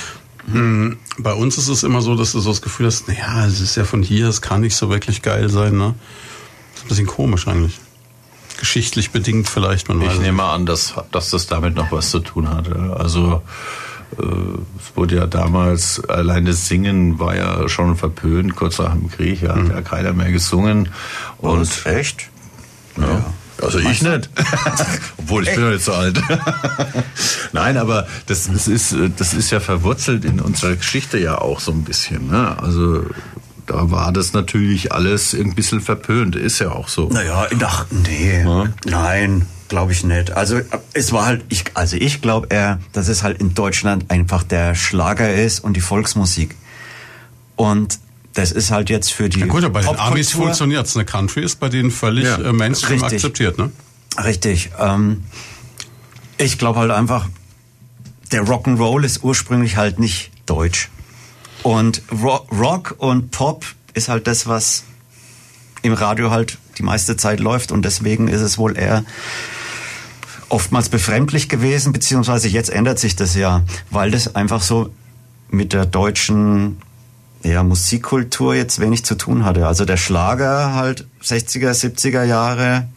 Hm, Bei uns ist es immer so, dass du so das Gefühl hast, naja, es ist ja von hier, es kann nicht so wirklich geil sein. Ne? Das ist ein bisschen komisch eigentlich. Geschichtlich bedingt vielleicht, man weiß Ich nehme an, dass, dass das damit noch was zu tun hatte. Also äh, es wurde ja damals, allein das Singen war ja schon verpönt, kurz nach dem Krieg, ja, hat ja keiner mehr gesungen. Und echt? Ja. Also ich nicht. Obwohl, ich bin doch nicht so alt. Nein, aber das, das, ist, das ist ja verwurzelt in unserer Geschichte ja auch so ein bisschen. Ne? Also da war das natürlich alles ein bisschen verpönt. Ist ja auch so. Naja, ach, nee, Ja. nein, glaube ich nicht. Also es war halt, ich, also ich glaube eher, dass es halt in Deutschland einfach der Schlager ist und die Volksmusik. Und das ist halt jetzt für die Ja gut, aber bei den Amis funktioniert's. Eine Country ist bei denen völlig Ja, äh, Mainstream richtig. akzeptiert. Ne? Richtig. Ähm, ich glaube halt einfach, der Rock'n'Roll ist ursprünglich halt nicht deutsch. Und Ro Rock und Pop ist halt das, was im Radio halt die meiste Zeit läuft. Und deswegen ist es wohl eher oftmals befremdlich gewesen, beziehungsweise jetzt ändert sich das ja, weil das einfach so mit der deutschen ja, Musikkultur jetzt wenig zu tun hatte. Also der Schlager halt 60er, 70er Jahre.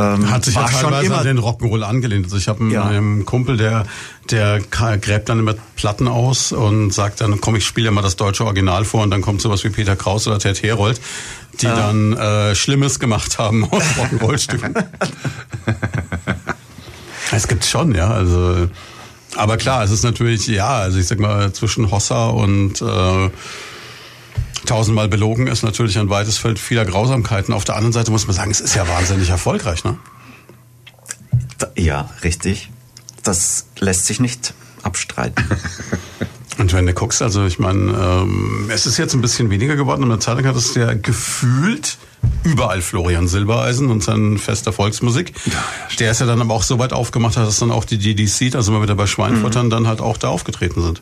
Ähm, Hat sich ja teilweise immer an den Rock'n'Roll angelehnt. Also ich habe einen, Ja. einen Kumpel, der, der gräbt dann immer Platten aus und sagt dann, komm, ich spiele dir mal das deutsche Original vor und dann kommt sowas wie Peter Kraus oder Ted Herold, die dann äh, Schlimmes gemacht haben aus Rock'n'Roll-Stücken. Es gibt schon, ja, also aber klar, es ist natürlich, ja, also ich sag mal, zwischen Hossa und äh, tausendmal belogen ist natürlich ein weites Feld vieler Grausamkeiten. Auf der anderen Seite muss man sagen, es ist ja wahnsinnig erfolgreich, ne? Da- Ja, richtig. Das lässt sich nicht abstreiten. Und wenn du guckst, also ich meine, ähm, es ist jetzt ein bisschen weniger geworden. In der Zeitung hat es ja gefühlt überall Florian Silbereisen und sein Fest der Volksmusik. Der ist ja dann aber auch so weit aufgemacht, dass dann auch die DDC, also immer wieder bei Schweinfuttern, dann halt auch da aufgetreten sind.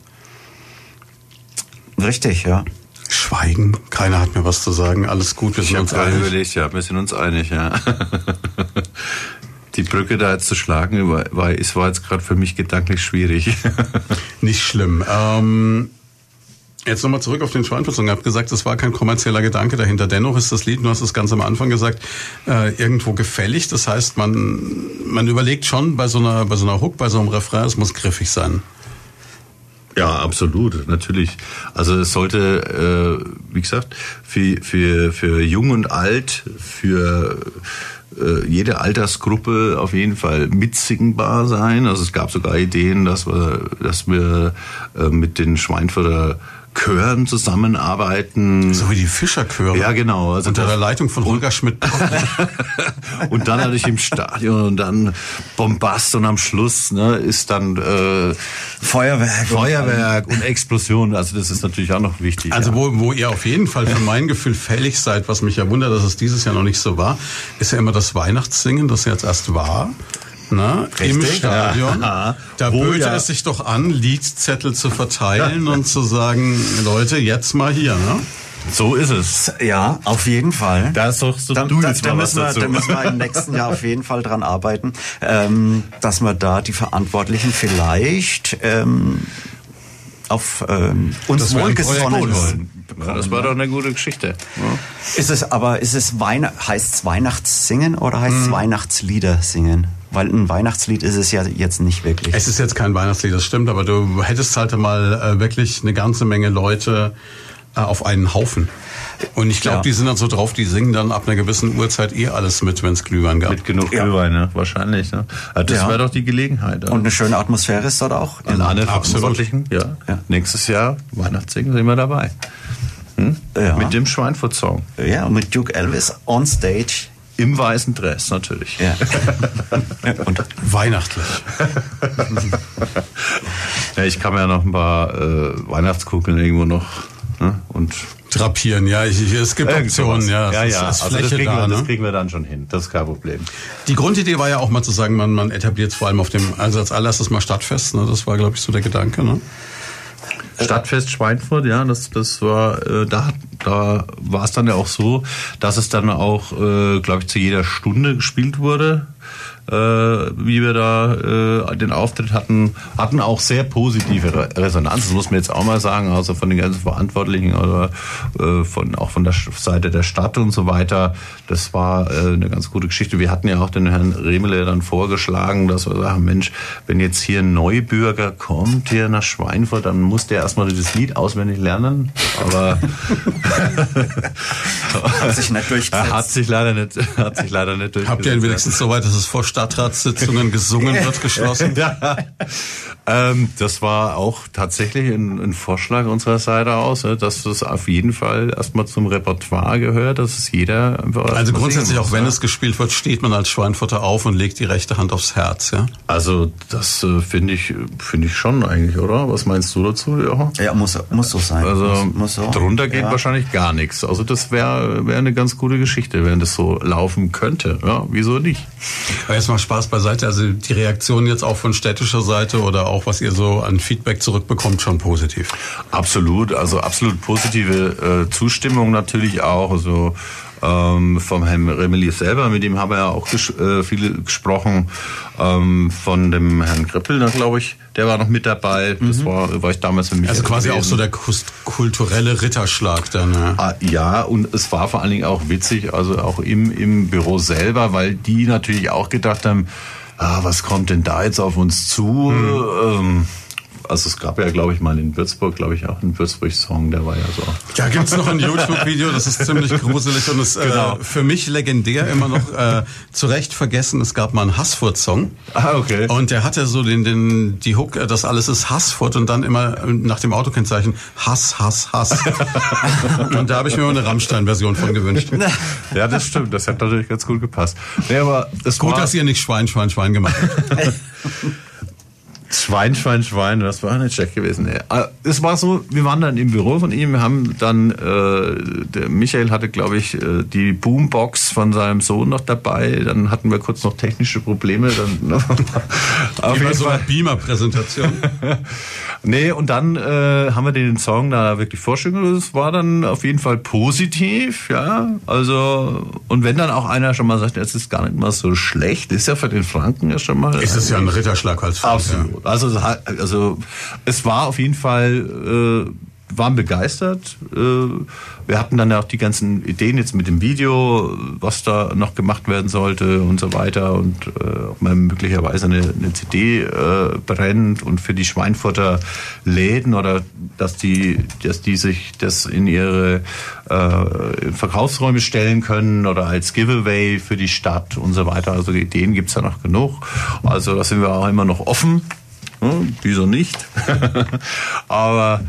Richtig, ja. Schweigen, keiner hat mir was zu sagen, alles gut, wir Ich sind habe uns einig. überlegt, ja, wir sind uns einig, ja. Die Brücke da jetzt zu schlagen, war, war, es war jetzt gerade für mich gedanklich schwierig. Nicht schlimm. Ähm, jetzt nochmal zurück auf den Schweinfurt-Song. Ihr habt gesagt, es war kein kommerzieller Gedanke dahinter. Dennoch ist das Lied, du hast es ganz am Anfang gesagt, äh, irgendwo gefällig. Das heißt, man, man überlegt schon bei so einer, bei so einer Hook, bei so einem Refrain, es muss griffig sein. Ja, absolut, natürlich. Also es sollte, äh, wie gesagt, für, für, für jung und alt, für äh, jede Altersgruppe auf jeden Fall mitsingbar sein. Also es gab sogar Ideen, dass wir, dass wir äh, mit den Schweinfurter Chören zusammenarbeiten. So wie die Fischerchöre. Ja, genau. Also Unter der Leitung von Holger Schmidt. und dann hatte ich im Stadion und dann Bombast und am Schluss ne, ist dann äh, Feuerwerk. Feuerwerk und Explosion. Also das ist natürlich auch noch wichtig. Also ja. wo, wo ihr auf jeden Fall für mein Gefühl fällig seid, was mich ja wundert, dass es dieses Jahr noch nicht so war, ist ja immer das Weihnachtssingen, das jetzt erst war. Na, Im Stadion. ja. Da Wo böte ja- es sich doch an, Liedzettel zu verteilen und zu sagen, Leute, jetzt mal hier. Ne? so ist es. Ja, auf jeden Fall. Da sagst du, Da, du da, jetzt da, müssen wir, dazu. da müssen wir im nächsten Jahr auf jeden Fall dran arbeiten, ähm, dass wir da die Verantwortlichen vielleicht ähm, auf ähm, uns wohlgesonnen. Ja, das war doch eine gute Geschichte. Ist es aber, ist es Weihn heißt es Weihnachtssingen oder heißt Hm. es Weihnachtslieder singen? Weil ein Weihnachtslied ist es ja jetzt nicht wirklich. Es ist jetzt kein Weihnachtslied, das stimmt, aber du hättest halt mal äh, wirklich eine ganze Menge Leute äh, auf einen Haufen. Und ich glaube, Ja. die sind dann so drauf, die singen dann ab einer gewissen Uhrzeit eh alles mit, wenn es Glühwein gab. Mit genug Ja. Glühwein, ne? wahrscheinlich. Ne? Also das Ja. wäre doch die Gelegenheit. Und eine schöne Atmosphäre ist dort auch. An alle Absolut. Verantwortlichen, ja. Ja. Nächstes Jahr Weihnachtssingen sind wir dabei. Hm? Ja. Mit dem Schweinfurt-Song. Ja, und mit Duke Elvis on stage. Im weißen Dress natürlich. Ja. und Weihnachtlich. Ja, ich kann mir ja noch ein paar äh, Weihnachtskugeln irgendwo noch ne? und Drapieren, ja, ich, ich, es gibt. Optionen, ja. ja, ja. Ist, ist also das kriegen, da, wir, ne? das kriegen wir dann schon hin. Das ist kein Problem. Die Grundidee war ja auch mal zu sagen, man, man etabliert es vor allem auf dem, also als allererstes mal Stadtfest, ne? Das war, glaube ich, so der Gedanke, ne? Stadtfest Schweinfurt, ja, das, das war, äh, da, da war es dann ja auch so, dass es dann auch, äh, glaube ich, zu jeder Stunde gespielt wurde, wie wir da äh, den Auftritt hatten, hatten auch sehr positive Re Resonanz, das muss man jetzt auch mal sagen, also von den ganzen Verantwortlichen oder äh, von, auch von der Seite der Stadt und so weiter. Das war äh, eine ganz gute Geschichte. Wir hatten ja auch den Herrn Remele dann vorgeschlagen, dass wir sagen, Mensch, wenn jetzt hier ein Neubürger kommt hier nach Schweinfurt, dann muss der erstmal das Lied auswendig lernen. Aber hat sich nicht durchgesetzt. hat sich leider nicht, hat sich leider nicht durchgesetzt. Habt ihr ihn wenigstens so weit, dass es vor Stadtratssitzungen gesungen wird, geschlossen? ja. ähm, das war auch tatsächlich ein, ein Vorschlag unserer Seite aus, dass das auf jeden Fall erstmal zum Repertoire gehört, dass es jeder Also grundsätzlich, singen auch muss, wenn ja. es gespielt wird, steht man als Schweinfutter auf und legt die rechte Hand aufs Herz, ja? Also das äh, finde ich finde ich schon eigentlich, oder? Was meinst du dazu, Jochen? Ja, muss, muss so sein. Also muss, muss so. drunter geht ja. wahrscheinlich gar nichts. Also das wäre wär eine ganz gute Geschichte, wenn das so laufen könnte. Ja, wieso nicht? Aber jetzt mal Spaß beiseite. Also die Reaktion jetzt auch von städtischer Seite oder auch was ihr so an Feedback zurückbekommt, schon positiv. Absolut, also absolut positive äh, Zustimmung natürlich auch. Also ähm, vom Herrn Remeli selber, mit dem haben wir ja auch ges äh, viel gesprochen. Ähm, von dem Herrn Krippel, glaube ich, der war noch mit dabei. Das war, war ich damals mit Also quasi auch so der kulturelle Ritterschlag dann. Ja. Ah, Ja, und es war vor allen Dingen auch witzig, also auch im, im Büro selber, weil die natürlich auch gedacht haben, ah, was kommt denn da jetzt auf uns zu? Ähm, also es gab ja, glaube ich, mal in Würzburg, glaube ich, auch einen Würzburg-Song, der war ja so. Da gibt's noch ein YouTube-Video, das ist ziemlich gruselig und ist Genau. äh, für mich legendär immer noch äh, zu Recht vergessen. Es gab mal einen Hassfurt-Song. Ah, okay. Und der hatte so den, den, die Hook, äh, das alles ist Hassfurt und dann immer äh, nach dem Autokennzeichen Hass, Hass, Hass. und da habe ich mir mal eine Rammstein-Version von gewünscht. Ja, das stimmt, das hat natürlich ganz gut gepasst. Nee, aber es Gut, war dass ihr nicht Schwein, Schwein, Schwein gemacht habt. Schwein, Schwein, Schwein, das war nicht schlecht gewesen. Ah, Es war so, wir waren dann im Büro von ihm, wir haben dann, äh, der Michael hatte, glaube ich, äh, die Boombox von seinem Sohn noch dabei, dann hatten wir kurz noch technische Probleme. Dann, auf Wie bei jeden so Fall. Beamer-Präsentation. Nee, und dann äh, haben wir den Song da wirklich vorgestellt. Das war dann auf jeden Fall positiv, ja. Also, und wenn dann auch einer schon mal sagt, es ist gar nicht mal so schlecht, ist ja für den Franken ja schon mal. ist es ja ein Ritterschlag als Volk, Absolut. Hat- also es war auf jeden Fall, äh, waren begeistert. Äh, wir hatten dann ja auch die ganzen Ideen jetzt mit dem Video, was da noch gemacht werden sollte und so weiter und äh, ob man möglicherweise eine, eine CD äh, brennt und für die Schweinfurter Läden oder dass die, dass die sich das in ihre äh, Verkaufsräume stellen können oder als Giveaway für die Stadt und so weiter. Also Ideen gibt's ja noch genug. Also da sind wir auch immer noch offen. Hm, wieso nicht? Aber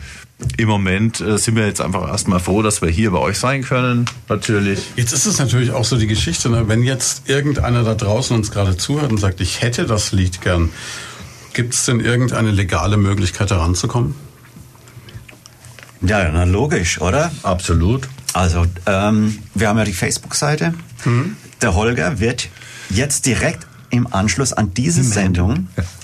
im Moment äh, sind wir jetzt einfach erstmal froh, dass wir hier bei euch sein können, natürlich. Jetzt ist es natürlich auch so die Geschichte, ne? wenn jetzt irgendeiner da draußen uns gerade zuhört und sagt, ich hätte das Lied gern, gibt es denn irgendeine legale Möglichkeit, da ranzukommen? Ja, na logisch, oder? Absolut. Also, ähm, wir haben ja die Facebook-Seite. Mhm. Der Holger wird jetzt direkt im Anschluss an diese Sendung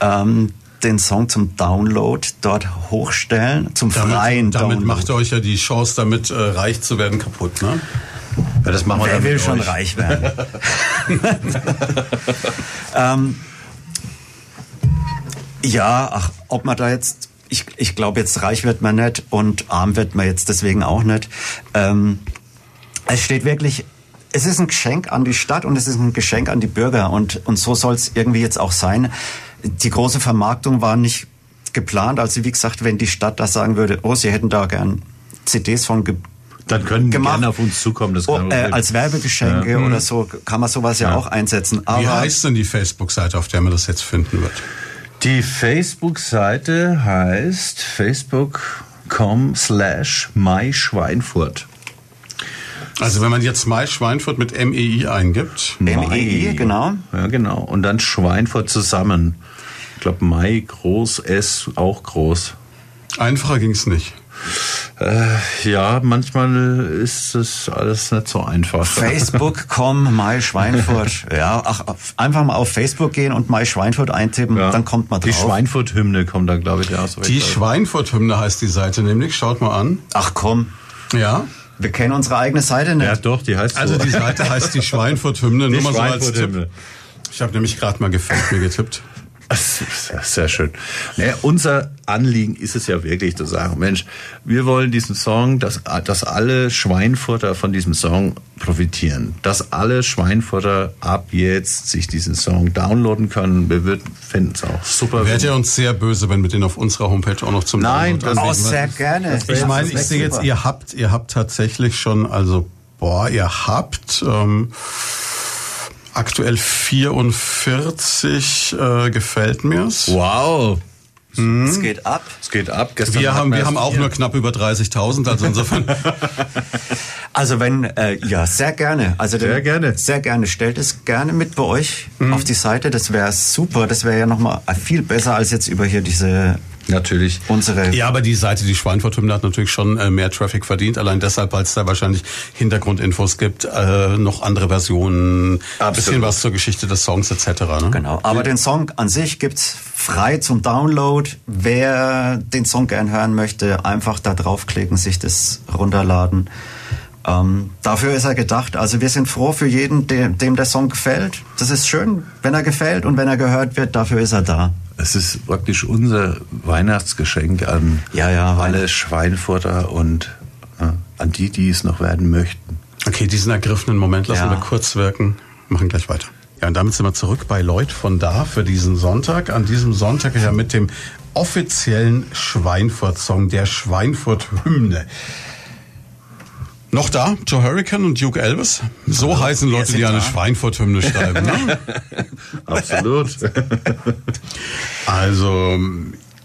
ähm, den Song zum Download dort hochstellen, zum freien Damit, damit Download. macht ihr euch ja die Chance, damit äh, reich zu werden, kaputt. Ne? Ja, das machen wir Wer will schon euch. reich werden? ähm, ja, ach, ob man da jetzt, ich, ich glaube jetzt reich wird man nicht und arm wird man jetzt deswegen auch nicht. Ähm, es steht wirklich, es ist ein Geschenk an die Stadt und es ist ein Geschenk an die Bürger und, und so soll es irgendwie jetzt auch sein. Die große Vermarktung war nicht geplant, also wie gesagt, wenn die Stadt da sagen würde, oh, sie hätten da gern CDs von ge Dann können die gemacht. gerne auf uns zukommen. Das Oh, äh, als Werbegeschenke oder so kann man sowas ja, auch einsetzen. Aber Wie heißt denn die Facebook-Seite, auf der man das jetzt finden wird? Die Facebook-Seite heißt facebook.com slash myschweinfurt. Also wenn man jetzt Mai Schweinfurt mit MEI eingibt, MEI, genau. Ja, genau. Und dann Schweinfurt zusammen. Ich glaube, Mai groß, S auch groß. einfacher ging's nicht. Äh, ja, manchmal ist es alles nicht so einfach. Facebook.com, Mai Schweinfurt. Ja, ach, einfach mal auf Facebook gehen und Mai Schweinfurt eintippen, Ja. dann kommt man drauf. Die Schweinfurt-Hymne kommt da, glaube ich, aus. Die Schweinfurt-Hymne heißt die Seite nämlich. Schaut mal an. Ach komm, Ja. wir kennen unsere eigene Seite nicht. Ja, doch, die heißt Also so. die Seite heißt die Schweinfurt-Hymne. Die Nur mal so als Tipp. Schweinfurt-Hymne. Ich habe nämlich gerade mal gefällt mir getippt. Sehr, sehr schön. Naja, unser Anliegen ist es ja wirklich zu sagen, Mensch, wir wollen diesen Song, dass, dass alle Schweinfurter von diesem Song profitieren. Dass alle Schweinfurter ab jetzt sich diesen Song downloaden können. Wir finden es auch super. Wärt ihr uns sehr böse, wenn wir den auf unserer Homepage auch noch zum Nein, Download das- oh, anbieten sehr gerne. Ich meine, ich sehe jetzt, ihr habt, ihr habt tatsächlich schon, also, boah, ihr habt ähm, aktuell 44 äh, gefällt mir's. Wow. Es geht ab. Es geht ab. Gestern Wir haben, wir haben auch vier. nur knapp über 30.000, also insofern. Also wenn, äh, ja, sehr gerne. Also Sehr den- gerne. Sehr gerne. Stellt es gerne mit bei euch auf die Seite. Das wäre super. Das wäre ja nochmal viel besser als jetzt über hier diese, Natürlich. unsere Ja, aber die Seite, die Schweinfurt-Hymne hat natürlich schon äh, mehr Traffic verdient. Allein deshalb, weil es da wahrscheinlich Hintergrundinfos gibt, äh, noch andere Versionen, Absolut. bisschen was zur Geschichte des Songs etc. Ne? Genau, aber den Song an sich gibt's frei zum Download. Wer den Song gern hören möchte, einfach da draufklicken, sich das runterladen. Ähm, dafür ist er gedacht. Also wir sind froh für jeden, dem, dem der Song gefällt. Das ist schön, wenn er gefällt und wenn er gehört wird, dafür ist er da. Es ist praktisch unser Weihnachtsgeschenk an Ja, ja, alle Schweinfurter und äh, an die, die es noch werden möchten. Okay, diesen ergriffenen Moment lassen Ja. wir kurz wirken, machen gleich weiter. Ja, und damit sind wir zurück bei Lloyd von da für diesen Sonntag. An diesem Sonntag ja mit dem offiziellen Schweinfurt-Song, der Schweinfurt-Hymne. Noch da, Joe Hurricane und Duke Elvis. So heißen Leute, die eine. Schweinfurt-Hymne schreiben. Ne? Absolut. Also,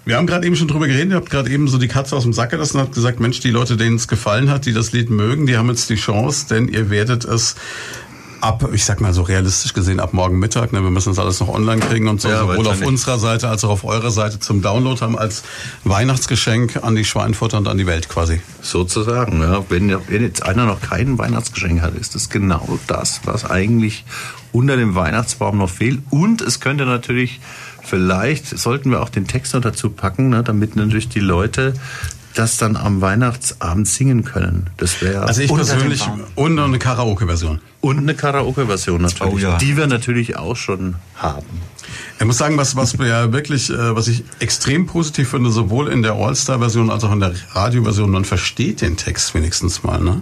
wir haben gerade eben schon drüber geredet, ihr habt gerade eben so die Katze aus dem Sack gelassen und habt gesagt, Mensch, die Leute, denen es gefallen hat, die das Lied mögen, die haben jetzt die Chance, denn ihr werdet es ab, ich sag mal so realistisch gesehen, ab morgen Mittag, ne, wir müssen das alles noch online kriegen und so, Ja, sowohl auf unserer Seite als auch auf eurer Seite zum Download haben als Weihnachtsgeschenk an die Schweinfurter und an die Welt quasi. Sozusagen, ja. Wenn, wenn jetzt einer noch kein Weihnachtsgeschenk hat, ist das genau das, was eigentlich unter dem Weihnachtsbaum noch fehlt. Und es könnte natürlich, vielleicht sollten wir auch den Text noch dazu packen, ne, damit natürlich die Leute das dann am Weihnachtsabend singen können. Das wäre Also ich persönlich, und noch eine Karaoke-Version. und eine Karaoke-Version natürlich, Oh ja. die wir natürlich auch schon haben. Ich muss sagen, was, was wir ja wirklich, äh, was ich extrem positiv finde, sowohl in der All-Star-Version als auch in der Radioversion, man versteht den Text wenigstens mal, ne?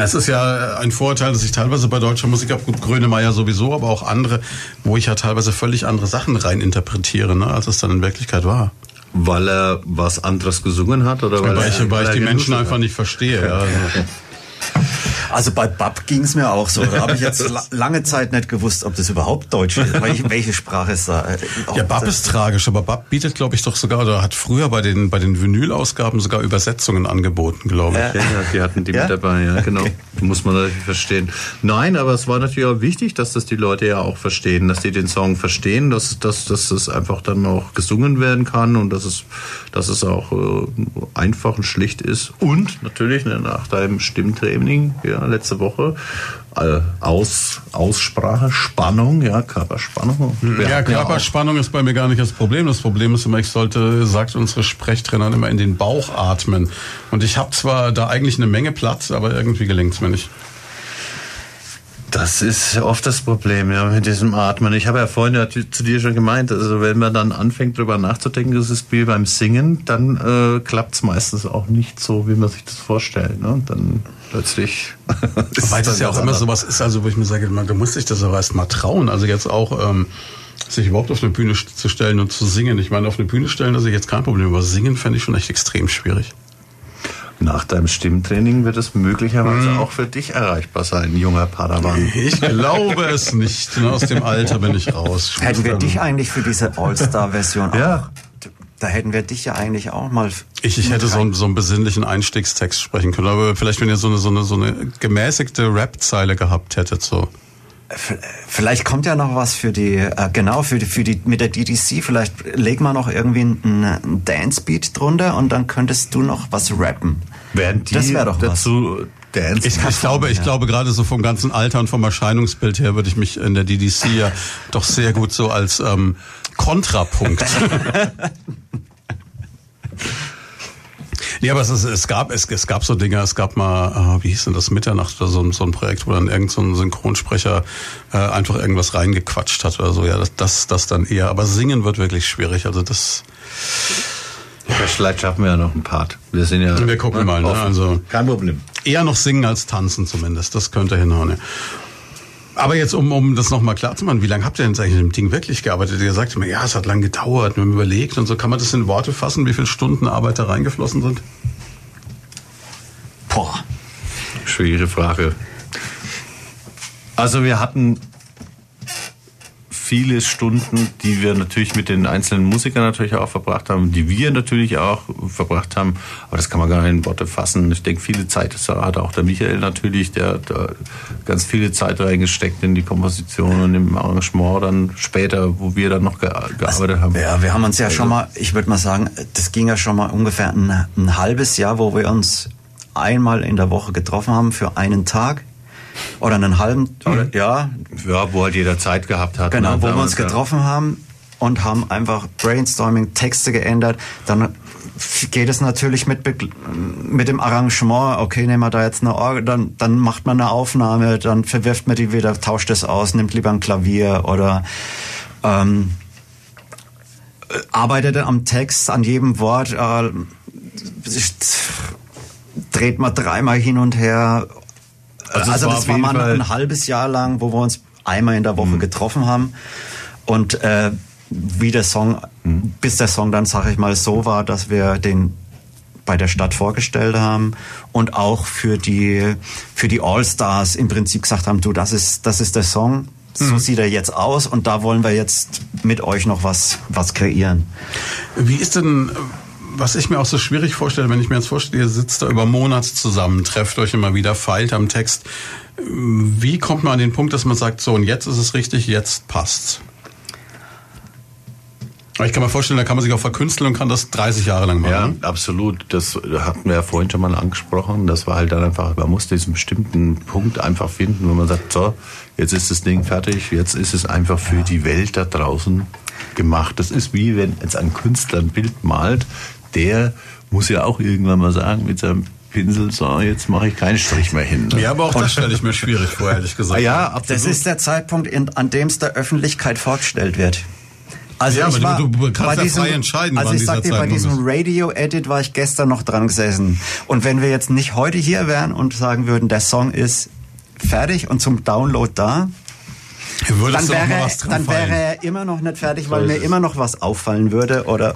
Es ist ja ein Vorurteil, dass ich teilweise bei deutscher Musik habe, gut, Grönemeyer sowieso, aber auch andere, wo ich ja teilweise völlig andere Sachen rein interpretiere, ne, als es dann in Wirklichkeit war. Weil er was anderes gesungen hat oder weil, Weil ich, weil ich die Menschen hat? einfach nicht verstehe. Ja, also. Also bei Bab ging es mir auch so. Da habe ich jetzt la lange Zeit nicht gewusst, ob das überhaupt Deutsch ist, welche, welche Sprache es da. Äh, ja, Bab ist tragisch, aber Bab bietet, glaube ich, doch sogar, oder hat früher bei den, bei den Vinyl-Ausgaben sogar Übersetzungen angeboten, glaube ich. Ja, ja, die hatten die okay. mit dabei, ja, genau. Okay. Muss man natürlich verstehen. Nein, aber es war natürlich auch wichtig, dass das die Leute ja auch verstehen, dass die den Song verstehen, dass, dass, dass es einfach dann auch gesungen werden kann und dass es, dass es auch äh, einfach und schlicht ist. Und natürlich ne, nach deinem Stimmtraining, ja, letzte Woche, äh, Aus, Aussprache, Spannung, ja, Körperspannung. Ja, ja Körperspannung ist bei mir gar nicht das Problem. Das Problem ist immer, ich sollte, sagt unsere Sprechtrainerin immer, in den Bauch atmen. Und ich habe zwar da eigentlich eine Menge Platz, aber irgendwie gelingt es mir nicht. Das ist oft das Problem, ja, mit diesem Atmen. Ich habe ja vorhin ja zu dir schon gemeint, also wenn man dann anfängt, darüber nachzudenken, das ist wie beim Singen, dann äh, klappt es meistens auch nicht so, wie man sich das vorstellt. Ne? Dann plötzlich. Weil das ja auch immer sowas ist, also wo ich mir sage, man, du musst dich das aber erst mal trauen. Also jetzt auch. Ähm sich überhaupt auf eine Bühne zu stellen und zu singen. Ich meine, auf eine Bühne stellen, das ist jetzt kein Problem, aber singen fände ich schon echt extrem schwierig. Nach deinem Stimmtraining wird es möglicherweise hm. auch für dich erreichbar sein, junger Padawan. Ich glaube es nicht. Aus dem Alter bin ich raus. Hätten wir dich eigentlich für diese All-Star-Version ja. Da hätten wir dich ja eigentlich auch mal. Ich, ich hätte so einen, so einen besinnlichen Einstiegstext sprechen können, aber vielleicht, wenn ihr so eine, so eine, so eine gemäßigte Rap-Zeile gehabt hättet, so. Vielleicht kommt ja noch was für die, äh, genau, für die, für die, mit der DDC, vielleicht legen wir noch irgendwie einen, einen Dance-Beat drunter und dann könntest du noch was rappen. Während die das wäre doch dazu was. Dance. Ich, ich glaube, ich ja. glaube gerade so vom ganzen Alter und vom Erscheinungsbild her würde ich mich in der DDC ja doch sehr gut so als ähm, Kontrapunkt Nee, aber es, ist, es gab es, es gab so Dinge, es gab mal, äh, wie hieß denn das, Mitternacht oder so, so ein Projekt, wo dann irgend so ein Synchronsprecher äh, einfach irgendwas reingequatscht hat oder so. Ja, das, das, das dann eher. Aber singen wird wirklich schwierig. Also das. Vielleicht schaffen wir ja noch einen Part. Wir sind ja. Wir gucken ne, mal. Ne? Also Kein Problem. Eher noch singen als tanzen zumindest. Das könnte hinhauen. Ja. Aber jetzt, um, um das nochmal klar zu machen, wie lange habt ihr denn eigentlich dem Ding wirklich gearbeitet? Ihr sagt immer, ja, es hat lang gedauert, wir haben überlegt und so. Kann man das in Worte fassen, wie viele Stunden Arbeit da reingeflossen sind? Boah. Schwierige Frage. Also wir hatten viele Stunden, die wir natürlich mit den einzelnen Musikern natürlich auch verbracht haben, die wir natürlich auch verbracht haben. Aber das kann man gar nicht in Worte fassen. Ich denke, viele Zeit hat auch der Michael natürlich, der hat ganz viele Zeit reingesteckt in die Komposition und im Arrangement dann später, wo wir dann noch gearbeitet also, haben. Ja, wir haben uns ja also, schon mal, ich würde mal sagen, das ging ja schon mal ungefähr ein, ein halbes Jahr, wo wir uns einmal in der Woche getroffen haben für einen Tag oder einen halben, oder, ja. Ja, wo halt jeder Zeit gehabt hat. Genau, ne? wo wir uns getroffen haben und haben einfach Brainstorming, Texte geändert. Dann geht es natürlich mit, mit dem Arrangement, okay, nehmen wir da jetzt eine Orgel, dann, dann macht man eine Aufnahme, dann verwirft man die wieder, tauscht es aus, nimmt lieber ein Klavier oder ähm, arbeitet am Text, an jedem Wort, äh, dreht man dreimal hin und her also, also war das war mal ein halbes Jahr lang, wo wir uns einmal in der Woche mhm. getroffen haben. Und äh, wie der Song, mhm. bis der Song dann, sag ich mal, so war, dass wir den bei der Stadt vorgestellt haben und auch für die für die All-Stars im Prinzip gesagt haben, du, das ist das ist der Song, so mhm. sieht er jetzt aus und da wollen wir jetzt mit euch noch was was kreieren. Wie ist denn was ich mir auch so schwierig vorstelle, wenn ich mir jetzt vorstelle, ihr sitzt da über Monate zusammen, trefft euch immer wieder, feilt am Text. Wie kommt man an den Punkt, dass man sagt, so und jetzt ist es richtig, jetzt passt's? Ich kann mir vorstellen, da kann man sich auch verkünsteln und kann das 30 Jahre lang machen. Ja, absolut. Das hatten wir ja vorhin schon mal angesprochen. Das war halt dann einfach, man muss diesen bestimmten Punkt einfach finden, wo man sagt, so, jetzt ist das Ding fertig, jetzt ist es einfach für die Welt da draußen gemacht. Das ist wie wenn jetzt ein Künstler ein Bild malt, der muss ja auch irgendwann mal sagen mit seinem Pinsel, so, jetzt mache ich keinen Strich mehr hin. Ne? Ja, aber auch das stelle ich mir schwierig vor, ehrlich gesagt. Ja, absolut. Das ist der Zeitpunkt, an dem es der Öffentlichkeit vorgestellt wird. Also ja, ich war du, du kannst ja diesem, frei entscheiden. Also ich sag dir, bei diesem Radio-Edit war ich gestern noch dran gesessen. Und wenn wir jetzt nicht heute hier wären und sagen würden, der Song ist fertig und zum Download da, dann wäre, dann wäre er immer noch nicht fertig, weil mir immer noch was auffallen würde oder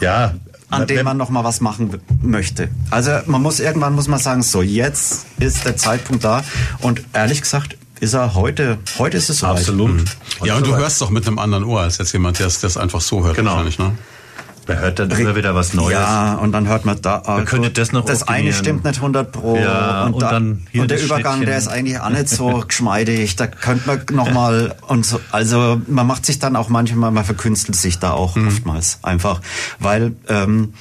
ja, an dem man noch mal was machen möchte. Also man muss irgendwann muss man sagen, so jetzt ist der Zeitpunkt da und ehrlich gesagt ist er heute, heute ist es soweit. Absolut. Ja, und du hörst doch mit einem anderen Ohr als jetzt jemand, der es der es einfach so hört Genau. wahrscheinlich, ne? Man hört dann immer wieder was Neues. Ja, und dann hört man da, ah, könnte gut, das noch das eine stimmt nicht 100 pro Ja, und da- dann hier und der Übergang, der ist eigentlich auch nicht so geschmeidig, da könnte man noch mal und so, also man macht sich dann auch manchmal, man verkünstelt sich da auch Mhm. oftmals einfach, weil ähm,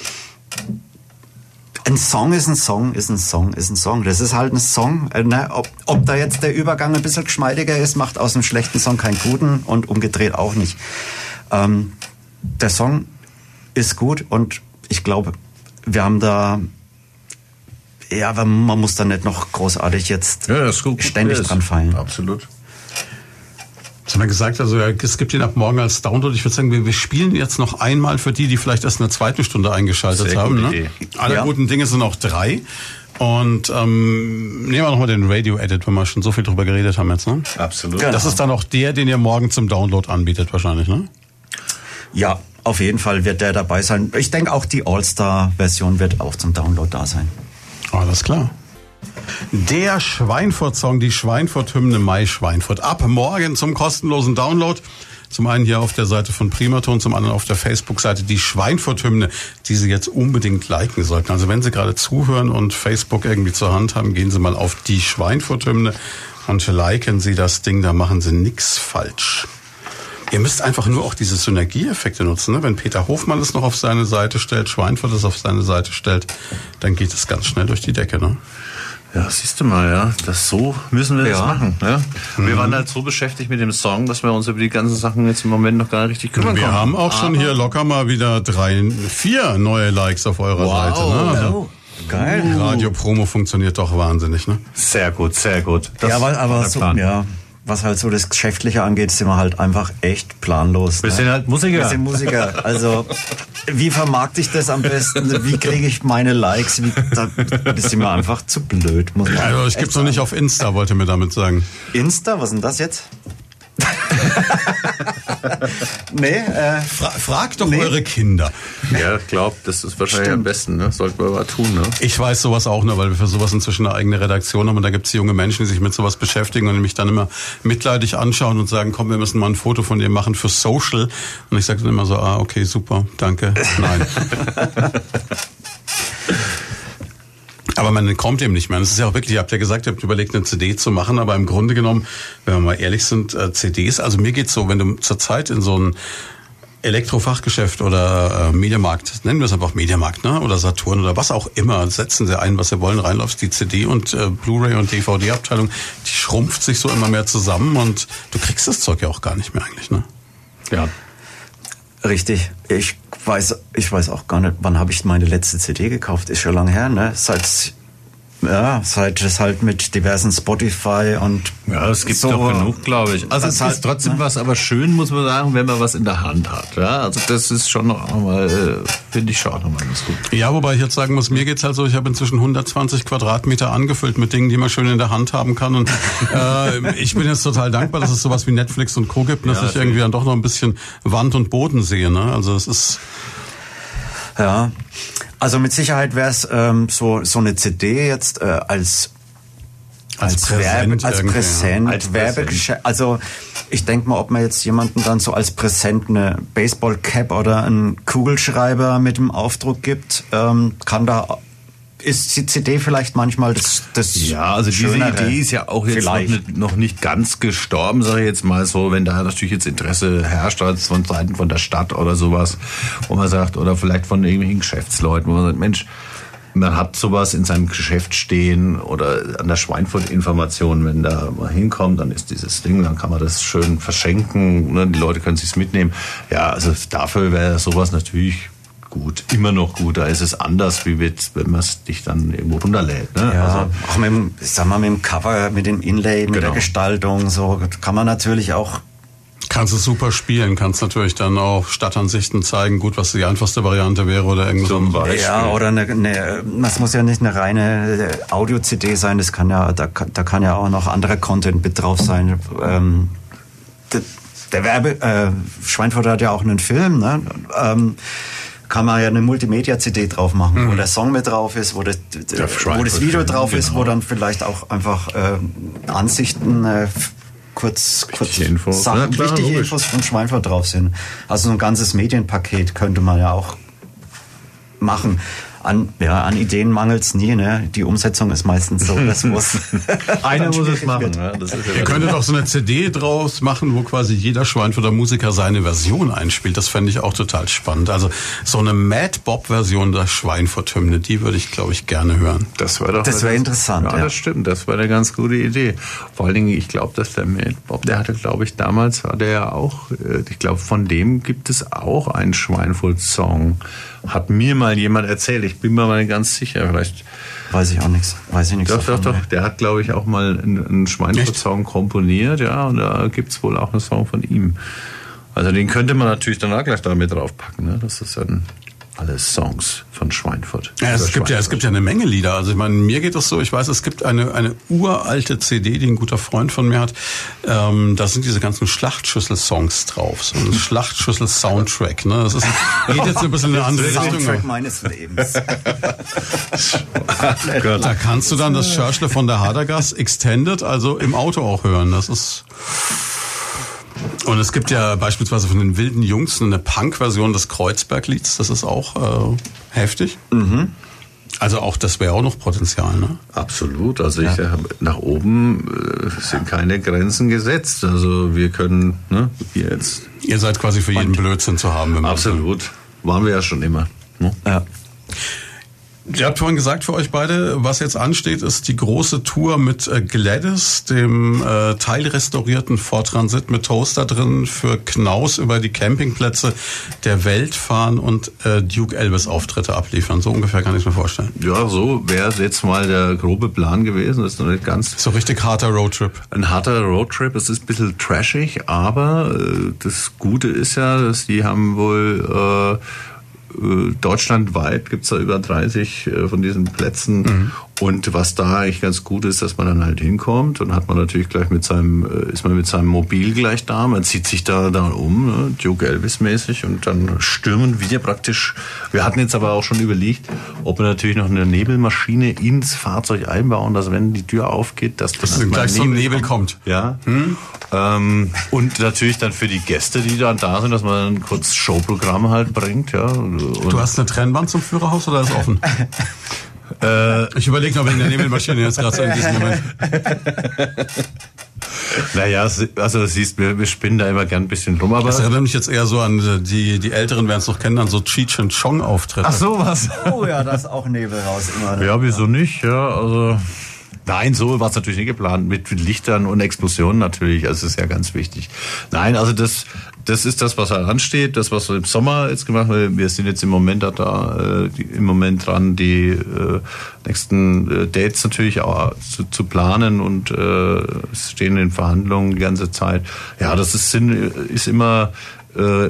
ein Song ist ein Song, ist ein Song, ist ein Song. Das ist halt ein Song. Äh, ne? ob, ob da jetzt der Übergang ein bisschen geschmeidiger ist, macht aus einem schlechten Song keinen guten und umgedreht auch nicht. Ähm, der Song ist gut und ich glaube, wir haben da, ja, aber man muss da nicht noch großartig jetzt Ja, das ist gut. ständig dran feilen. Absolut. Jetzt haben wir gesagt, also es gibt ihn ab morgen als Download. Ich würde sagen, wir, wir spielen jetzt noch einmal für die, die vielleicht erst in der zweiten Stunde eingeschaltet Sehr haben. Ne? Alle Ja. guten Dinge sind auch drei. Und ähm, nehmen wir nochmal den Radio-Edit, wenn wir schon so viel drüber geredet haben jetzt. Ne? Absolut. Genau. Das ist dann auch der, den ihr morgen zum Download anbietet wahrscheinlich, ne? Ja, auf jeden Fall wird der dabei sein. Ich denke auch die All-Star-Version wird auch zum Download da sein. Alles klar. Der Schweinfurt-Song, die Schweinfurt-Hymne Mai Schweinfurt. Ab morgen zum kostenlosen Download. Zum einen hier auf der Seite von Primaton, zum anderen auf der Facebook-Seite die Schweinfurt-Hymne, die Sie jetzt unbedingt liken sollten. Also wenn Sie gerade zuhören und Facebook irgendwie zur Hand haben, gehen Sie mal auf die Schweinfurt-Hymne und liken Sie das Ding, da machen Sie nix falsch. Ihr müsst einfach nur auch diese Synergieeffekte nutzen. Ne? Wenn Peter Hofmann es noch auf seine Seite stellt, Schweinfurt es auf seine Seite stellt, dann geht es ganz schnell durch die Decke. Ne? Ja, siehst du mal, ja. Das so müssen wir das Ja. machen. Ja? Wir waren halt so beschäftigt mit dem Song, dass wir uns über die ganzen Sachen jetzt im Moment noch gar nicht richtig kümmern Wir konnten. haben auch schon hier locker mal wieder drei, vier neue Likes auf eurer Seite. Ne? Also Geil. Radio-Promo funktioniert doch wahnsinnig. Ne? Sehr gut, sehr gut. Das ja, aber der so, ja, was halt so das Geschäftliche angeht, sind wir halt einfach echt planlos. Wir ne? sind halt Musiker. Wir sind Musiker. Also, wie vermarkte ich das am besten? Wie kriege ich meine Likes? Wie, da sind wir einfach zu blöd, muss man Also ich echt gibt's noch nicht auf Insta, wollte mir damit sagen. Insta, was ist denn das jetzt? nee, äh, Fra fragt doch eure Kinder. Ja, ich glaube, das ist wahrscheinlich am besten. Ne? Sollten wir mal tun. Ne? Ich weiß sowas auch nur, weil wir für sowas inzwischen eine eigene Redaktion haben und da gibt's junge Menschen, die sich mit sowas beschäftigen und mich dann immer mitleidig anschauen und sagen, komm, wir müssen mal ein Foto von dir machen für Social. Und ich sage dann immer so, ah, okay, super, danke, nein. Aber man kommt eben nicht mehr. Es ist ja auch wirklich, ihr habt ja gesagt, ihr habt überlegt, eine CD zu machen, aber im Grunde genommen, wenn wir mal ehrlich sind, äh, CDs, also mir geht's so, wenn du zurzeit in so ein Elektrofachgeschäft oder äh, Mediamarkt, nennen wir es einfach Mediamarkt, ne? Oder Saturn oder was auch immer, setzen sie ein, was sie wollen, reinläufst, die CD und äh, Blu-ray und DVD-Abteilung, die schrumpft sich so immer mehr zusammen und du kriegst das Zeug ja auch gar nicht mehr eigentlich, ne? Ja. richtig. Ich weiß, ich weiß auch gar nicht, wann habe ich meine letzte CD gekauft? Ist schon lange her, ne? Seit, ja, seit es halt mit diversen Spotify und Ja, es gibt so- doch genug, glaube ich. Also es halt, ist trotzdem ne? was, aber schön muss man sagen, wenn man was in der Hand hat. Ja, also das ist schon noch mal, äh, finde ich schon noch mal ganz gut. Ja, wobei ich jetzt sagen muss, mir geht's halt so, ich habe inzwischen 120 Quadratmeter angefüllt mit Dingen, die man schön in der Hand haben kann. Und äh, ich bin jetzt total dankbar, dass es sowas wie Netflix und Co. gibt, und dass ich irgendwie dann doch noch ein bisschen Wand und Boden sehe. Ne? Also es ist Ja, also mit Sicherheit wäre es ähm, so so eine CD jetzt äh, als als, Präsent Werbe, als Präsent, Als Werbegeschäft. Also ich denke mal, ob man jetzt jemanden dann so als Präsent eine Baseball-Cap oder einen Kugelschreiber mit dem Aufdruck gibt, ähm, kann da ist die CD vielleicht manchmal das, das Ja, also diese Schönere. Idee ist ja auch jetzt noch nicht, noch nicht ganz gestorben, sage ich jetzt mal so, wenn da natürlich jetzt Interesse herrscht als von Seiten von der Stadt oder sowas, wo man sagt, oder vielleicht von irgendwelchen Geschäftsleuten, wo man sagt, Mensch, man hat sowas in seinem Geschäft stehen oder an der Schweinfurt-Information, wenn da mal hinkommt, dann ist dieses Ding, dann kann man das schön verschenken, ne? die Leute können sich's mitnehmen. Ja, also dafür wäre sowas natürlich gut, immer noch gut. Da ist es anders, wie mit, wenn man es dich dann irgendwo runterlädt. Ne? Ja, Also, auch mit dem, ich sag mal, mit dem Cover, mit dem Inlay, mit der Genau. Gestaltung, so kann man natürlich auch Kannst es super spielen, kannst natürlich dann auch Stadtansichten zeigen, gut, was die einfachste Variante wäre oder irgendwas. Zum Beispiel. Ja, oder eine, eine, das muss ja nicht eine reine äh, Audio-CD sein, das kann ja, da, kann- da kann ja auch noch anderer Content mit drauf sein. Ähm, der, der Werbe, äh, Schweinfurt hat ja auch einen Film, ne? Ähm, kann man ja eine Multimedia-CD drauf machen, Mhm. wo der Song mit drauf ist, wo das, wo das Video drauf ist, genau. wo dann vielleicht auch einfach äh, Ansichten äh, kurz, kurz Wichtige Infos. Sachen, Ja, klar, wichtige logisch. Infos von Schweinfurt drauf sind. Also so ein ganzes Medienpaket könnte man ja auch machen. An, ja, an Ideen mangelt's nie, ne? Die Umsetzung ist meistens so, das muss. Einer muss es machen. Ja, das ist ja Ihr könntet auch so eine CD draus machen, wo quasi jeder Schweinfurter Musiker seine Version einspielt. Das fände ich auch total spannend. Also so eine Mad Bob-Version der Schweinfurt-Hymne, die würde ich, glaube ich, gerne hören. Das wäre doch. Das wäre interessant, Ja, ja. das stimmt. Das wäre eine ganz gute Idee. Vor allen Dingen, ich glaube, dass der Mad Bob, der hatte, glaube ich, damals war der ja auch, äh, ich glaube, von dem gibt es auch einen Schweinfurt-Song. Hat mir mal jemand erzählt. Ich bin mir mal nicht ganz sicher. Vielleicht. Weiß ich auch nichts. Weiß ich nichts. Doch, doch, davon, doch. ne? Der hat, glaube ich, auch mal einen, Schweinfurt-Song komponiert, ja. Und da gibt's wohl auch einen Song von ihm. Also den könnte man natürlich dann auch gleich da mit draufpacken. Ne? Das ist dann alles Songs von Schweinfurt. Ja, es gibt ja, es gibt ja eine Menge Lieder. Also ich meine, mir geht es so, ich weiß, es gibt eine, eine uralte CD, die ein guter Freund von mir hat. Ähm, da sind diese ganzen Schlachtschüssel-Songs drauf. So ein Schlachtschüssel-Soundtrack. Ne? Das ist, geht jetzt ein bisschen in eine andere Richtung. Soundtrack meines Lebens. Da kannst du dann das Churchle von der Hadergas Extended also im Auto auch hören. Das ist und es gibt ja beispielsweise von den wilden Jungs eine Punk-Version des Kreuzberg-Lieds. Das ist auch äh, heftig. Also auch das wäre auch noch Potenzial. Ne? Absolut. Also ich hab, nach oben äh, sind keine Grenzen gesetzt. Also wir können ne, jetzt Ihr seid quasi für jeden Blödsinn zu haben. Im absolut waren wir ja schon immer. Ne? ja. Ihr habt vorhin gesagt für euch beide, was jetzt ansteht, ist die große Tour mit äh, Gladys, dem äh, teilrestaurierten Ford Transit mit Toaster drin, für Knaus über die Campingplätze der Welt fahren und äh, Duke Elvis Auftritte abliefern. So ungefähr kann ich mir vorstellen. Ja, so wäre jetzt mal der grobe Plan gewesen. Das ist noch nicht ganz So richtig harter Roadtrip. ein harter Roadtrip. Es ist ein bisschen trashig, aber äh, das Gute ist ja, dass die haben wohl äh, äh, deutschlandweit gibt's da über 30 äh, von diesen Plätzen. Und was da eigentlich ganz gut ist, dass man dann halt hinkommt und hat man natürlich gleich mit seinem, äh, ist man mit seinem Mobil gleich da, man zieht sich da dann um, ne, Duke Elvis mäßig und dann stürmen wir praktisch. Wir hatten jetzt aber auch schon überlegt, ob wir natürlich noch eine Nebelmaschine ins Fahrzeug einbauen, dass wenn die Tür aufgeht, dass das Dass gleich so ein Nebel kommt. ja. Ähm, und natürlich dann für die Gäste, die dann da sind, dass man dann kurz Showprogramm halt bringt, ja. Und, Du hast eine Trennwand zum Führerhaus oder ist offen? ich überlege noch wegen der Nebelmaschine jetzt gerade so in diesem Moment. naja, also du siehst, wir, wir spinnen da immer gern ein bisschen rum, aber. Das erinnert mich jetzt eher so an äh, die, die Älteren werden es noch kennen, an so Cheech and Chong Auftritte. sowas. Oh ja, da ist auch Nebel raus immer. Ja, wieso nicht, ja, also. Nein, so war es natürlich nicht geplant. Mit Lichtern und Explosionen natürlich. Also das ist ja ganz wichtig. Nein, also das, das ist das, was halt ansteht. Das, was im Sommer jetzt gemacht haben. Wir sind jetzt im Moment da, da äh, im Moment dran, die äh, nächsten äh, Dates natürlich auch zu, zu planen und äh, stehen in Verhandlungen die ganze Zeit. Ja, das ist, ist immer, äh,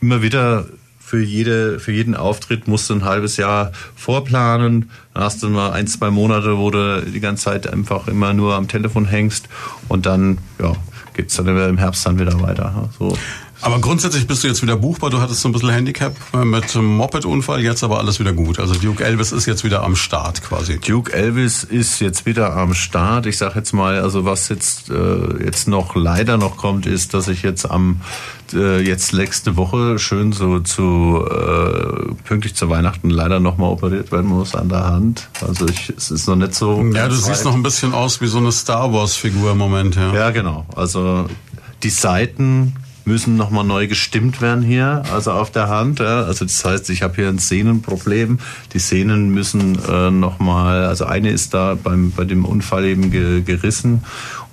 immer wieder für jede, für jeden Auftritt musst du ein halbes Jahr vorplanen. Dann hast du mal ein, zwei Monate, wo du die ganze Zeit einfach immer nur am Telefon hängst und dann, ja, geht's dann im Herbst dann wieder weiter. So. Aber grundsätzlich bist du jetzt wieder buchbar. Du hattest so ein bisschen Handicap äh, mit Moped-Unfall, jetzt aber alles wieder gut. Also Duke Elvis ist jetzt wieder am Start quasi. Duke Elvis ist jetzt wieder am Start. Ich sag jetzt mal, also was jetzt äh, jetzt noch leider noch kommt, ist, dass ich jetzt am äh, jetzt nächste Woche schön so zu äh, pünktlich zu Weihnachten leider noch mal operiert werden muss an der Hand. Also ich, es ist noch nicht so. Ja, du siehst noch ein bisschen aus wie so eine Star Wars-Figur im Moment, ja. Ja, genau. Also die Seiten müssen nochmal neu gestimmt werden hier, also auf der Hand. Ja. Also das heißt, ich habe hier ein Sehnenproblem. Die Sehnen müssen äh, nochmal, also eine ist da beim, bei dem Unfall eben ge, gerissen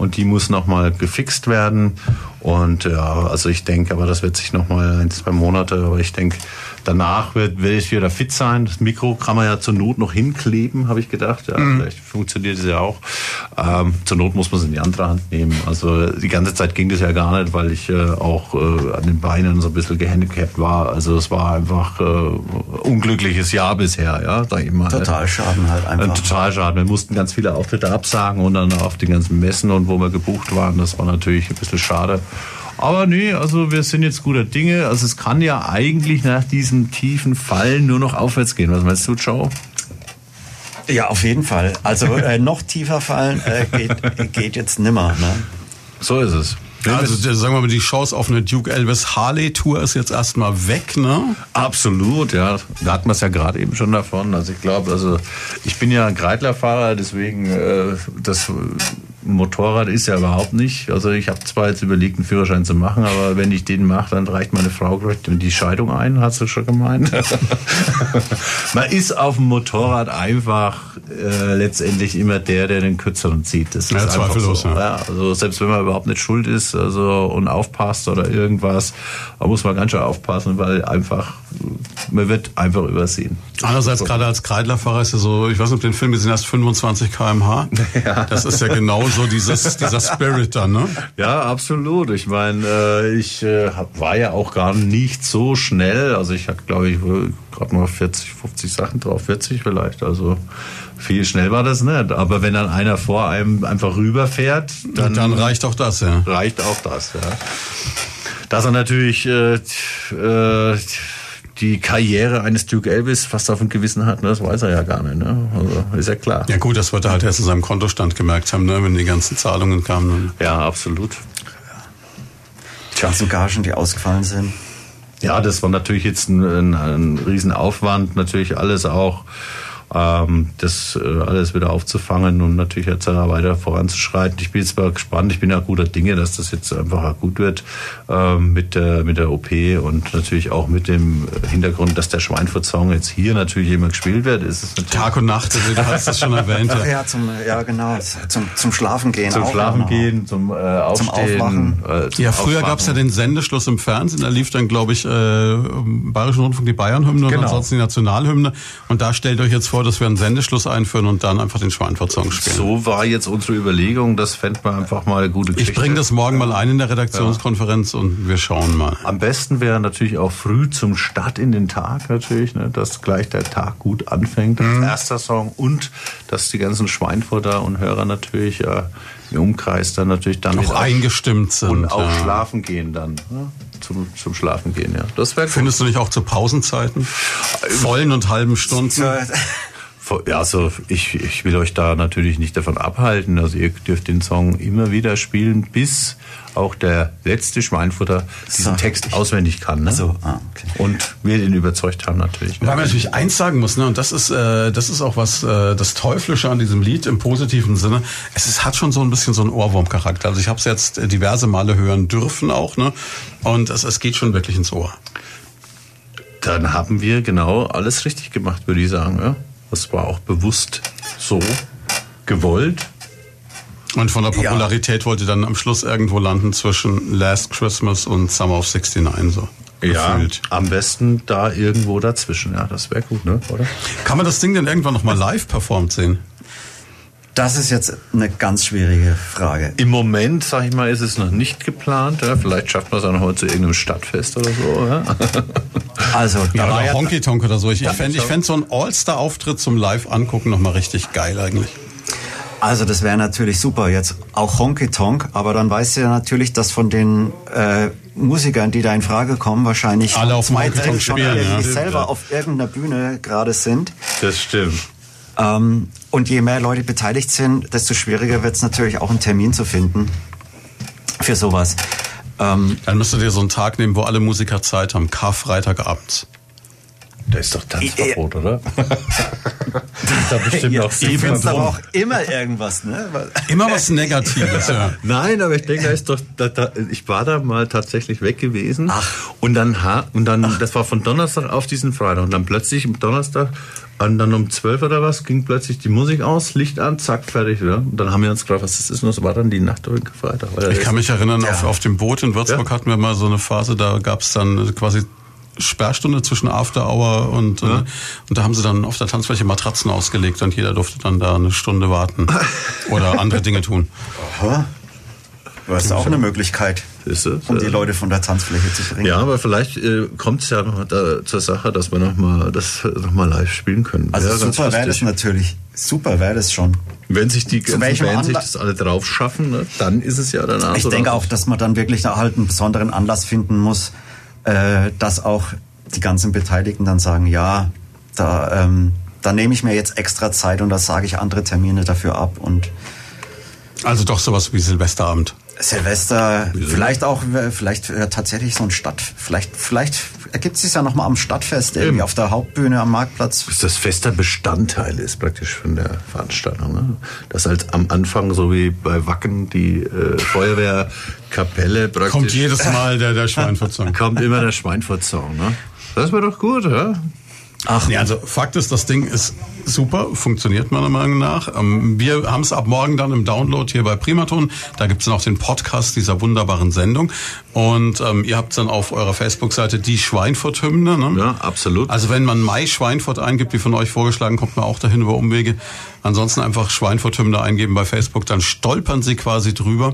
und die muss nochmal gefixt werden. Und ja, also ich denke, aber das wird sich nochmal ein, zwei Monate, aber ich denke, danach wird, werde ich wieder fit sein. Das Mikro kann man ja zur Not noch hinkleben, habe ich gedacht. Ja, Vielleicht funktioniert es ja auch. Ähm, zur Not muss man es in die andere Hand nehmen. Also die ganze Zeit ging das ja gar nicht, weil ich äh, auch äh, an den Beinen so ein bisschen gehandicapt war. Also es war einfach äh, unglückliches Jahr bisher, ja, sag ich mal. Total Schaden halt Ein einfach. total schade. Wir mussten ganz viele Auftritte absagen und dann auf den ganzen Messen und wo wir gebucht waren. Das war natürlich ein bisschen schade. Aber nee, also wir sind jetzt guter Dinge. Also es kann ja eigentlich nach diesem tiefen Fall nur noch aufwärts gehen. Was meinst du, Joe? Ja, auf jeden Fall. Also äh, noch tiefer fallen äh, geht, geht jetzt nimmer. Ne? So ist es. Ja, also der- sagen wir mal, die Chance auf eine Duke Elvis Harley Tour ist jetzt erstmal weg, ne? Absolut, ja. Da hat man es ja gerade eben schon davon. Also ich glaube, also ich bin ja ein Kreidlerfahrer, deswegen äh, das Motorrad ist ja überhaupt nicht. Also ich habe zwar jetzt überlegt, einen Führerschein zu machen, aber wenn ich den mache, dann reicht meine Frau die Scheidung ein, hast du schon gemeint. man ist auf dem Motorrad einfach äh, letztendlich immer der, der den kürzeren zieht. Das ist Ja, einfach zweifellos, so. ja. Ja, also selbst wenn man überhaupt nicht schuld ist also und aufpasst oder irgendwas, da muss man ganz schön aufpassen, weil einfach man wird einfach übersehen. Andererseits gerade als Kreidlerfahrer ist ja so, ich weiß nicht, ob den Film gesehen hast, 25 km/h. Das ist ja genau so dieses, dieser Spirit dann, ne? Ja, absolut. Ich meine, äh, ich äh, war ja auch gar nicht so schnell. Also ich hatte, glaube ich, gerade mal 40, 50 Sachen drauf, 40 vielleicht. Also viel schnell war das nicht. Aber wenn dann einer vor einem einfach rüberfährt, Dann, dann reicht auch das, ja. reicht auch das. Ja. Dass er natürlich äh, äh, die Karriere eines Duke Elvis fast auf dem Gewissen hat, ne, das weiß er ja gar nicht. Ne? Also ist ja klar. Ja gut, das wird er halt erst in seinem Kontostand gemerkt haben, ne? wenn die ganzen Zahlungen kamen. Ja, absolut. Die ganzen Gagen, die ausgefallen sind. Ja, das war natürlich jetzt ein, ein, ein Riesenaufwand, natürlich alles auch, das äh, alles wieder aufzufangen und natürlich jetzt weiter voranzuschreiten. Ich bin jetzt mal gespannt, ich bin ja guter Dinge, dass das jetzt einfach gut wird ähm, mit, der, mit der OP und natürlich auch mit dem Hintergrund, dass der Schweinfurt-Song jetzt hier natürlich immer gespielt wird. Es Tag und Nacht, also du hast das schon erwähnt. Ach Ja. ja, zum, ja genau, zum, zum Schlafen gehen. zum Schlafen noch. gehen, zum äh, Aufstehen. Aufwachen. äh, zum Ja, früher Aufwachen. gab's ja den Sendeschluss im Fernsehen, da lief dann, glaube ich, äh, im Bayerischen Rundfunk die Bayern-Hymne und Genau. ansonsten die Nationalhymne. Und da stellt euch jetzt vor, dass wir einen Sendeschluss einführen und dann einfach den Schweinfurt-Song spielen. So war jetzt unsere Überlegung, das fände man einfach mal eine gute Ich Geschichte. bringe das morgen mal ein in der Redaktionskonferenz und wir schauen mal. Am besten wäre natürlich auch früh zum Start in den Tag natürlich, ne, dass gleich der Tag gut anfängt als erster Song und dass die ganzen Schweinfurter und Hörer natürlich äh, im Umkreis dann natürlich dann Auch eingestimmt sind. und auch ja. schlafen gehen dann ne, zum, zum Schlafen gehen. Ja, das wäre. Findest du nicht auch zu Pausenzeiten? Vollen und halben Stunden? Also ich, ich will euch da natürlich nicht davon abhalten. Also ihr dürft den Song immer wieder spielen, bis auch der letzte Schweinfutter diesen Sag Text ich. auswendig kann. Ne? So, ah, okay. Und wir den überzeugt haben natürlich. Weil man natürlich eins sagen muss, ne, und das ist, äh, das ist auch was äh, das Teuflische an diesem Lied im positiven Sinne. Es ist, hat schon so ein bisschen so einen Ohrwurmcharakter. Also ich habe es jetzt diverse Male hören dürfen auch, ne, und es, es geht schon wirklich ins Ohr. Dann haben wir genau alles richtig gemacht, würde ich sagen. Ja? Das war auch bewusst so gewollt. Und von der Popularität wollte dann am Schluss irgendwo landen zwischen Last Christmas und Summer of 69 so. Gefühlt. am besten da irgendwo dazwischen. Ja, das wäre gut, ne? oder? Kann man das Ding denn irgendwann noch mal live performt sehen? Das ist jetzt eine ganz schwierige Frage. Im Moment, sag ich mal, ist es noch nicht geplant. Ja? Vielleicht schafft man es auch noch mal zu irgendeinem Stadtfest oder so. Ja? Also, da Ja, war oder ja, Honky Tonk oder so. Ich, ich fände ich so einen All-Star-Auftritt zum Live-Angucken noch mal richtig geil eigentlich. also das wäre natürlich super. Jetzt auch Honky Tonk, aber dann weißt du ja natürlich, dass von den äh, Musikern, die da in Frage kommen, wahrscheinlich Alle auf zwei Honky Tonk schon spielen, ja. irgendwie Stimmt, selber ja. auf irgendeiner Bühne gerade sind. Das stimmt. Ähm, und je mehr Leute beteiligt sind, desto schwieriger wird es natürlich auch einen Termin zu finden für sowas. Ähm, Dann müsst ihr so einen Tag nehmen, wo alle Musiker Zeit haben. Karfreitagabends. Da ist doch Tanzverbot, oder? da bestimmt ja, auch du findest aber auch immer irgendwas, ne? Immer was Negatives, ja. Nein, aber ich denke, da ist doch, da, da, ich war da mal tatsächlich weg gewesen. Und dann, ha, und dann, das war von Donnerstag auf diesen Freitag. Und dann plötzlich am Donnerstag, und dann um 12 oder was, ging plötzlich die Musik aus, Licht an, zack, fertig, ja. Und dann haben wir uns gefragt, was das ist. Und das war dann die Nacht durch Freitag. Ich kann mich erinnern, auf, Ja. auf dem Boot in Würzburg Ja. hatten wir mal so eine Phase, da gab es dann quasi Sperrstunde zwischen After Hour und, äh, und da haben sie dann auf der Tanzfläche Matratzen ausgelegt und jeder durfte dann da eine Stunde warten oder andere Dinge tun. Aha. Das ist auch eine Möglichkeit, Siehst du? um die Leute von der Tanzfläche zu bringen. Ja, aber vielleicht äh, kommt es ja noch da, zur Sache, dass wir noch mal das noch mal live spielen können. Also ganz super wäre das natürlich. Super wäre das schon. Wenn sich die ganzen Bands sich das alle drauf schaffen, ne, dann ist es ja danach Ich so. denke auch, dass man dann wirklich da halt einen besonderen Anlass finden muss, äh, dass auch die ganzen Beteiligten dann sagen, ja, da, ähm, da nehme ich mir jetzt extra Zeit und da sage ich andere Termine dafür ab und Also doch sowas wie Silvesterabend. Silvester, vielleicht auch, äh, vielleicht äh, tatsächlich so ein Stadt, vielleicht, vielleicht ergibt es sich ja nochmal am Stadtfest, irgendwie Eben. auf der Hauptbühne am Marktplatz. dass das fester Bestandteil ist praktisch von der Veranstaltung. Ne? Dass halt am Anfang, so wie bei Wacken, die äh, Feuerwehrkapelle praktisch... Kommt jedes Mal der, der Schweinfurt-Song. kommt immer der Schweinfurt-Song. Ne? Das wäre doch gut, ja? Ach. Nee, also Fakt ist, das Ding ist super, funktioniert meiner Meinung nach. Ähm, Wir haben es ab morgen dann im Download hier bei Primaton. Da gibt's dann auch den Podcast dieser wunderbaren Sendung. Und ähm, ihr habt dann auf eurer Facebook-Seite die Schweinfurt-Hymne. Ne? Ja, absolut. Also wenn man Mai Schweinfurt eingibt, wie von euch vorgeschlagen, kommt man auch dahin über Umwege. Ansonsten einfach Schweinfurt-Hymne eingeben bei Facebook, dann stolpern sie quasi drüber.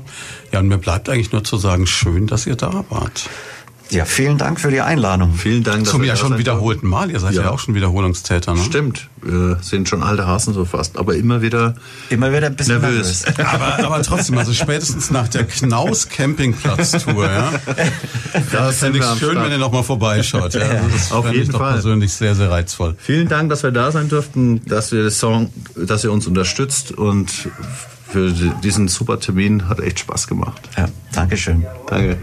Ja, und mir bleibt eigentlich nur zu sagen, schön, dass ihr da wart. Ja, vielen Dank für die Einladung. Vielen Dank. dass Zum ja schon wiederholten Mal. Ihr seid ja, Ja. auch schon Wiederholungstäter, ne? Stimmt, wir sind schon alte Hasen so fast, aber immer wieder Immer wieder ein bisschen nervös. nervös. Aber, aber trotzdem, also spätestens nach der Knaus Campingplatz-Tour, ja. Da Fände ich am schön, Start. wenn ihr noch mal vorbeischaut. Ja. Also das Auf jeden ich doch Fall. persönlich sehr, sehr reizvoll. Vielen Dank, dass wir da sein durften, dass wir das Song, dass ihr uns unterstützt und für diesen super Termin hat echt Spaß gemacht. Ja, Dankeschön. Danke.